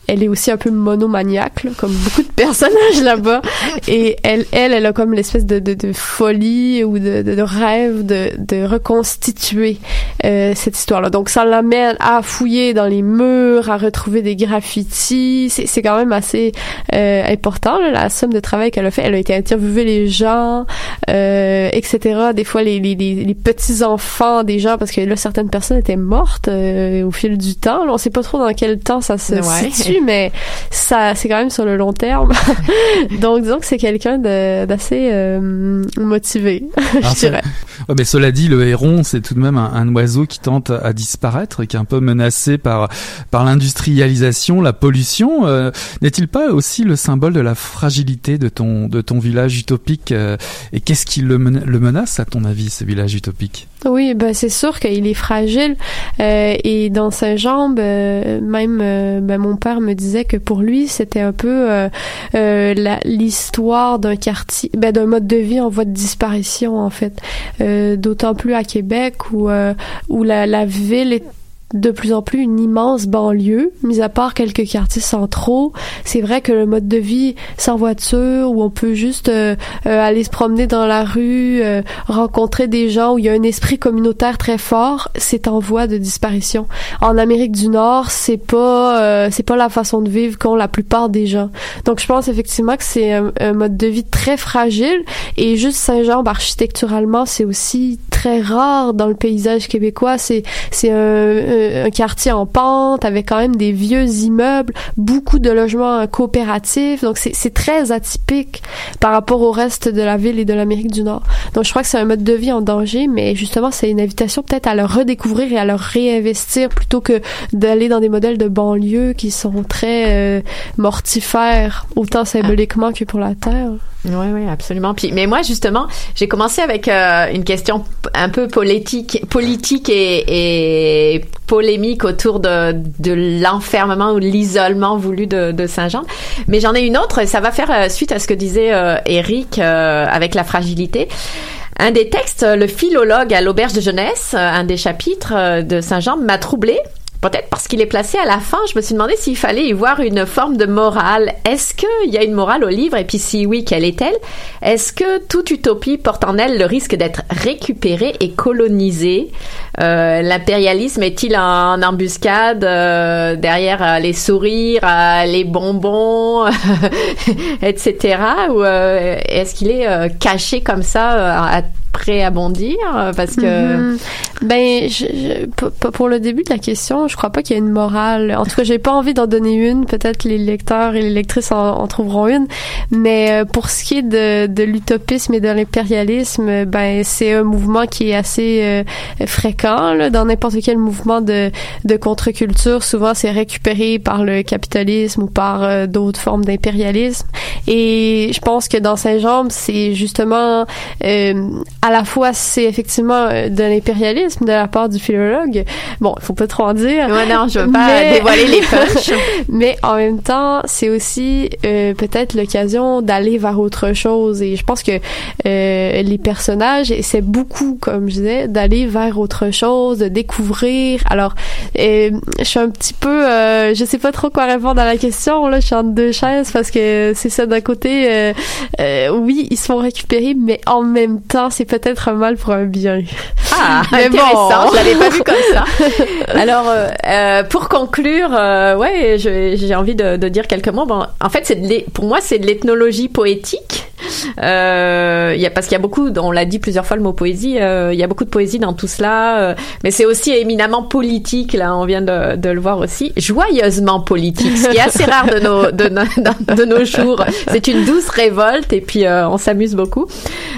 elle est aussi un peu monomaniaque, comme beaucoup de personnages là-bas. Et elle, elle, elle a comme l'espèce de, de, de folie ou de, de, de rêve de, de reconstituer euh, cette histoire-là. Donc, ça l'amène à fouiller dans les murs, à retrouver des graffitis. C'est quand même assez euh, important, là, la somme de travail qu'elle a fait. Elle a été interviewer les gens, euh, etc. Des fois, les, les, les, petits-enfants des gens, parce que là, certaines personnes étaient mortes euh, au fil du temps. Là, on sait pas trop dans quel temps ça se situe, mais ça, c'est quand même sur le long terme. Donc, disons que c'est quelqu'un d'assez euh, motivé, je dirais mais cela dit, le héron, c'est tout de même un, oiseau qui tente à disparaître et qui est un peu menacé par par l'industrialisation, la pollution. Euh, n'est-il pas aussi le symbole de la fragilité de ton de ton village utopique euh, Et qu'est-ce qui le, menace, à ton avis, ce village utopique? Oui, ben c'est sûr qu'il est fragile. Euh, et dans sa jambe, euh, même ben, mon père me disait que pour lui, c'était un peu euh, l'histoire d'un quartier, ben, d'un mode de vie en voie de disparition en fait. D'autant plus à Québec où où la, la ville est de plus en plus une immense banlieue, mis à part quelques quartiers centraux. C'est vrai que le mode de vie sans voiture, où on peut juste euh, euh, aller se promener dans la rue, euh, rencontrer des gens, où il y a un esprit communautaire très fort, c'est en voie de disparition. En Amérique du Nord, c'est pas c'est pas la façon de vivre qu'ont la plupart des gens. Donc je pense effectivement que c'est un, mode de vie très fragile et juste Saint-Jean architecturalement, c'est aussi très rare dans le paysage québécois. C'est c'est un, un, quartier en pente avec quand même des vieux immeubles, beaucoup de logements coopératifs. Donc c'est c'est très atypique par rapport au reste de la ville et de l'Amérique du Nord. Donc je crois que c'est un mode de vie en danger, mais justement c'est une invitation peut-être à le redécouvrir et à le réinvestir plutôt que d'aller dans des modèles de banlieue qui sont très euh, mortifères, autant symboliquement que pour la terre. Oui, oui, absolument. Puis, mais moi, justement, j'ai commencé avec euh, une question un peu politique, politique et, et polémique autour de, de l'enfermement ou l'isolement voulu de, de Saint-Jean. Mais j'en ai une autre, et ça va faire euh, suite à ce que disait euh, Eric avec la fragilité. Un des textes, le philologue à l'auberge de jeunesse, un des chapitres de Saint-Jean m'a troublé Peut-être parce qu'il est placé à la fin, je me suis demandé s'il fallait y voir une forme de morale. Est-ce qu'il y a une morale au livre? Et puis si oui, quelle est-elle? Est-ce que toute utopie porte en elle le risque d'être récupérée et colonisée? Euh, L'impérialisme est-il en embuscade euh, derrière euh, les sourires, les bonbons, etc. Ou est-ce qu'il est caché comme ça prêt à bondir parce que mhm. ben je, pour le début de la question je crois pas qu'il y ait une morale. En tout cas j'ai pas envie d'en donner une. Peut-être les lecteurs et les lectrices en, trouveront une. Mais euh, pour ce qui est de, de l'utopisme et de l'impérialisme ben c'est un mouvement qui est assez euh, fréquent là, dans n'importe quel mouvement de, de contre-culture souvent c'est récupéré par le capitalisme ou par euh, d'autres formes d'impérialisme. Et je pense que dans Saint-Jean c'est justement à la fois c'est effectivement euh, de l'impérialisme de la part du philologue. Bon, il faut pas trop en dire. Ouais, non, je veux pas dévoiler les punchs. mais en même temps, c'est aussi euh, peut-être l'occasion d'aller vers autre chose. Et je pense que euh, les personnages essaient beaucoup, comme je disais, d'aller vers autre chose, de découvrir. Alors, je suis un petit peu, je sais pas trop quoi répondre à la question. Là, je suis entre deux chaises parce que c'est ça d'un côté. oui, ils se font récupérer, mais en même temps, c'est peut-être un mal pour un bien. Ah, intéressant. Je l'avais pas vu comme ça. Alors, euh, euh, pour conclure, euh, ouais, j'ai envie de, de, dire quelques mots. Bon, en fait, c'est pour moi, c'est de l'ethnologie poétique. Euh, y a, parce qu'il y a beaucoup, on l'a dit plusieurs fois le mot poésie, euh, il y a beaucoup de poésie dans tout cela, euh, mais c'est aussi éminemment politique, là on vient de, de, le voir aussi, joyeusement politique, ce qui est assez rare de nos, de, de nos jours. C'est une douce révolte et puis euh, on s'amuse beaucoup.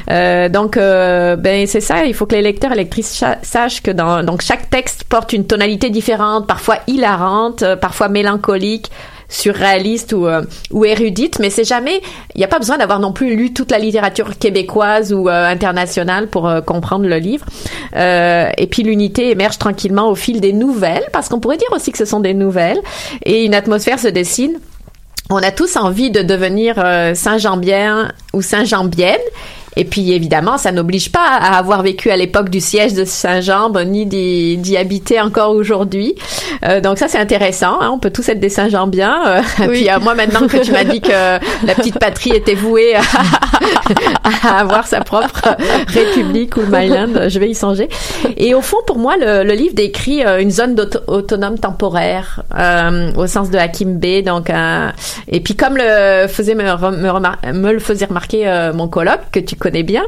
donc ben c'est ça, il faut que les lecteurs et lectrices sachent que dans donc chaque texte porte une tonalité différente, parfois hilarante, parfois mélancolique surréaliste ou, euh, ou érudite, mais c'est jamais, il n'y a pas besoin d'avoir non plus lu toute la littérature québécoise ou euh, internationale pour euh, comprendre le livre. et puis l'unité émerge tranquillement au fil des nouvelles, parce qu'on pourrait dire aussi que ce sont des nouvelles, et une atmosphère se dessine on a tous envie de devenir Saint-Jean-Bien ou Saint-Jean-Bienne. Et puis évidemment, ça n'oblige pas à avoir vécu à l'époque du siège de Saint-Jean, ni d'y habiter encore aujourd'hui. Euh, donc ça, c'est intéressant. Hein. on peut tous être des Saint-Jean bien. Euh, et puis euh, moi, maintenant que tu m'as dit que la petite patrie était vouée à, avoir sa propre république ou Myland, je vais y songer. Et au fond, pour moi, le, livre décrit une zone autonome temporaire au sens de Hakim B. Donc, et puis comme le faisait me, le faisait remarquer mon colloque que tu connais bien.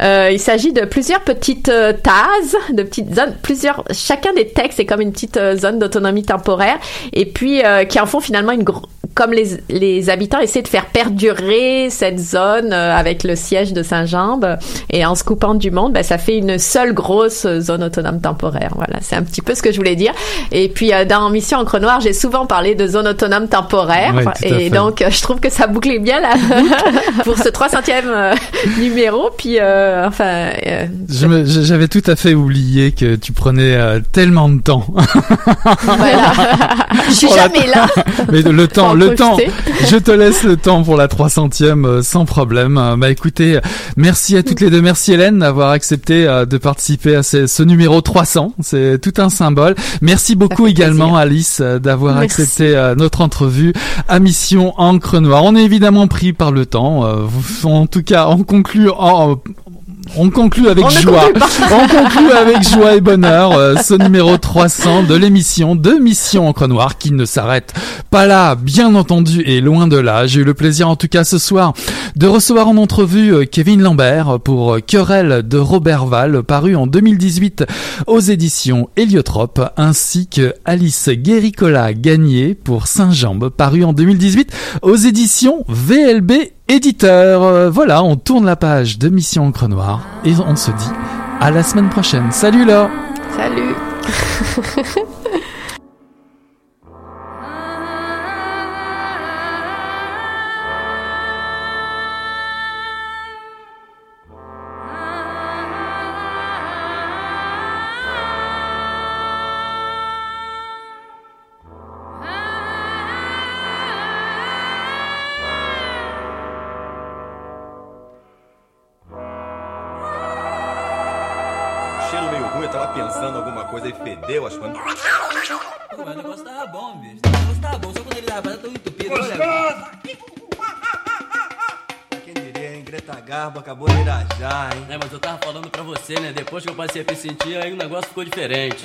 Euh, il s'agit de plusieurs petites euh, tases, de petites zones, plusieurs. Chacun des textes est comme une petite euh, zone d'autonomie temporaire, et puis qui en font finalement une comme les, les habitants essaient de faire perdurer cette zone avec le siège de Saint-Jambe et en se coupant du monde, ben, ça fait une seule grosse zone autonome temporaire. Voilà, c'est un petit peu ce que je voulais dire. Et puis dans Mission Encre Noire, j'ai souvent parlé de zone autonome temporaire et donc je trouve que ça bouclait bien la pour ce 300e numéro puis euh, enfin. Euh, j'avais tout à fait oublié que tu prenais euh, tellement de temps. voilà. Je suis jamais là. Mais le temps, le temps. Je te laisse le temps pour la 300e sans problème. Bah écoutez, merci à toutes les deux. Merci Hélène d'avoir accepté de participer à ce, numéro 300. C'est tout un symbole. Merci beaucoup également Alice d'avoir accepté notre entrevue à Mission Encre Noire. On est évidemment pris par le temps. en tout cas, on conclut en, On conclut avec joie. On conclut avec joie et bonheur euh, ce numéro 300 de l'émission de Mission Encre Noire qui ne s'arrête pas là, bien entendu, et loin de là. J'ai eu le plaisir en tout cas ce soir de recevoir en entrevue euh, Kevin Lambert pour Querelle de Robert Val, paru en 2018 aux éditions Héliotrope, ainsi que Alice Guéricola Gagné pour Saint-Jambe, paru en 2018 aux éditions VLB éditeur. Euh, voilà, on tourne la page de Mission Encre Noire et on se dit à la semaine prochaine. Salut là Salut que eu passei a me sentir, aí o negócio ficou diferente.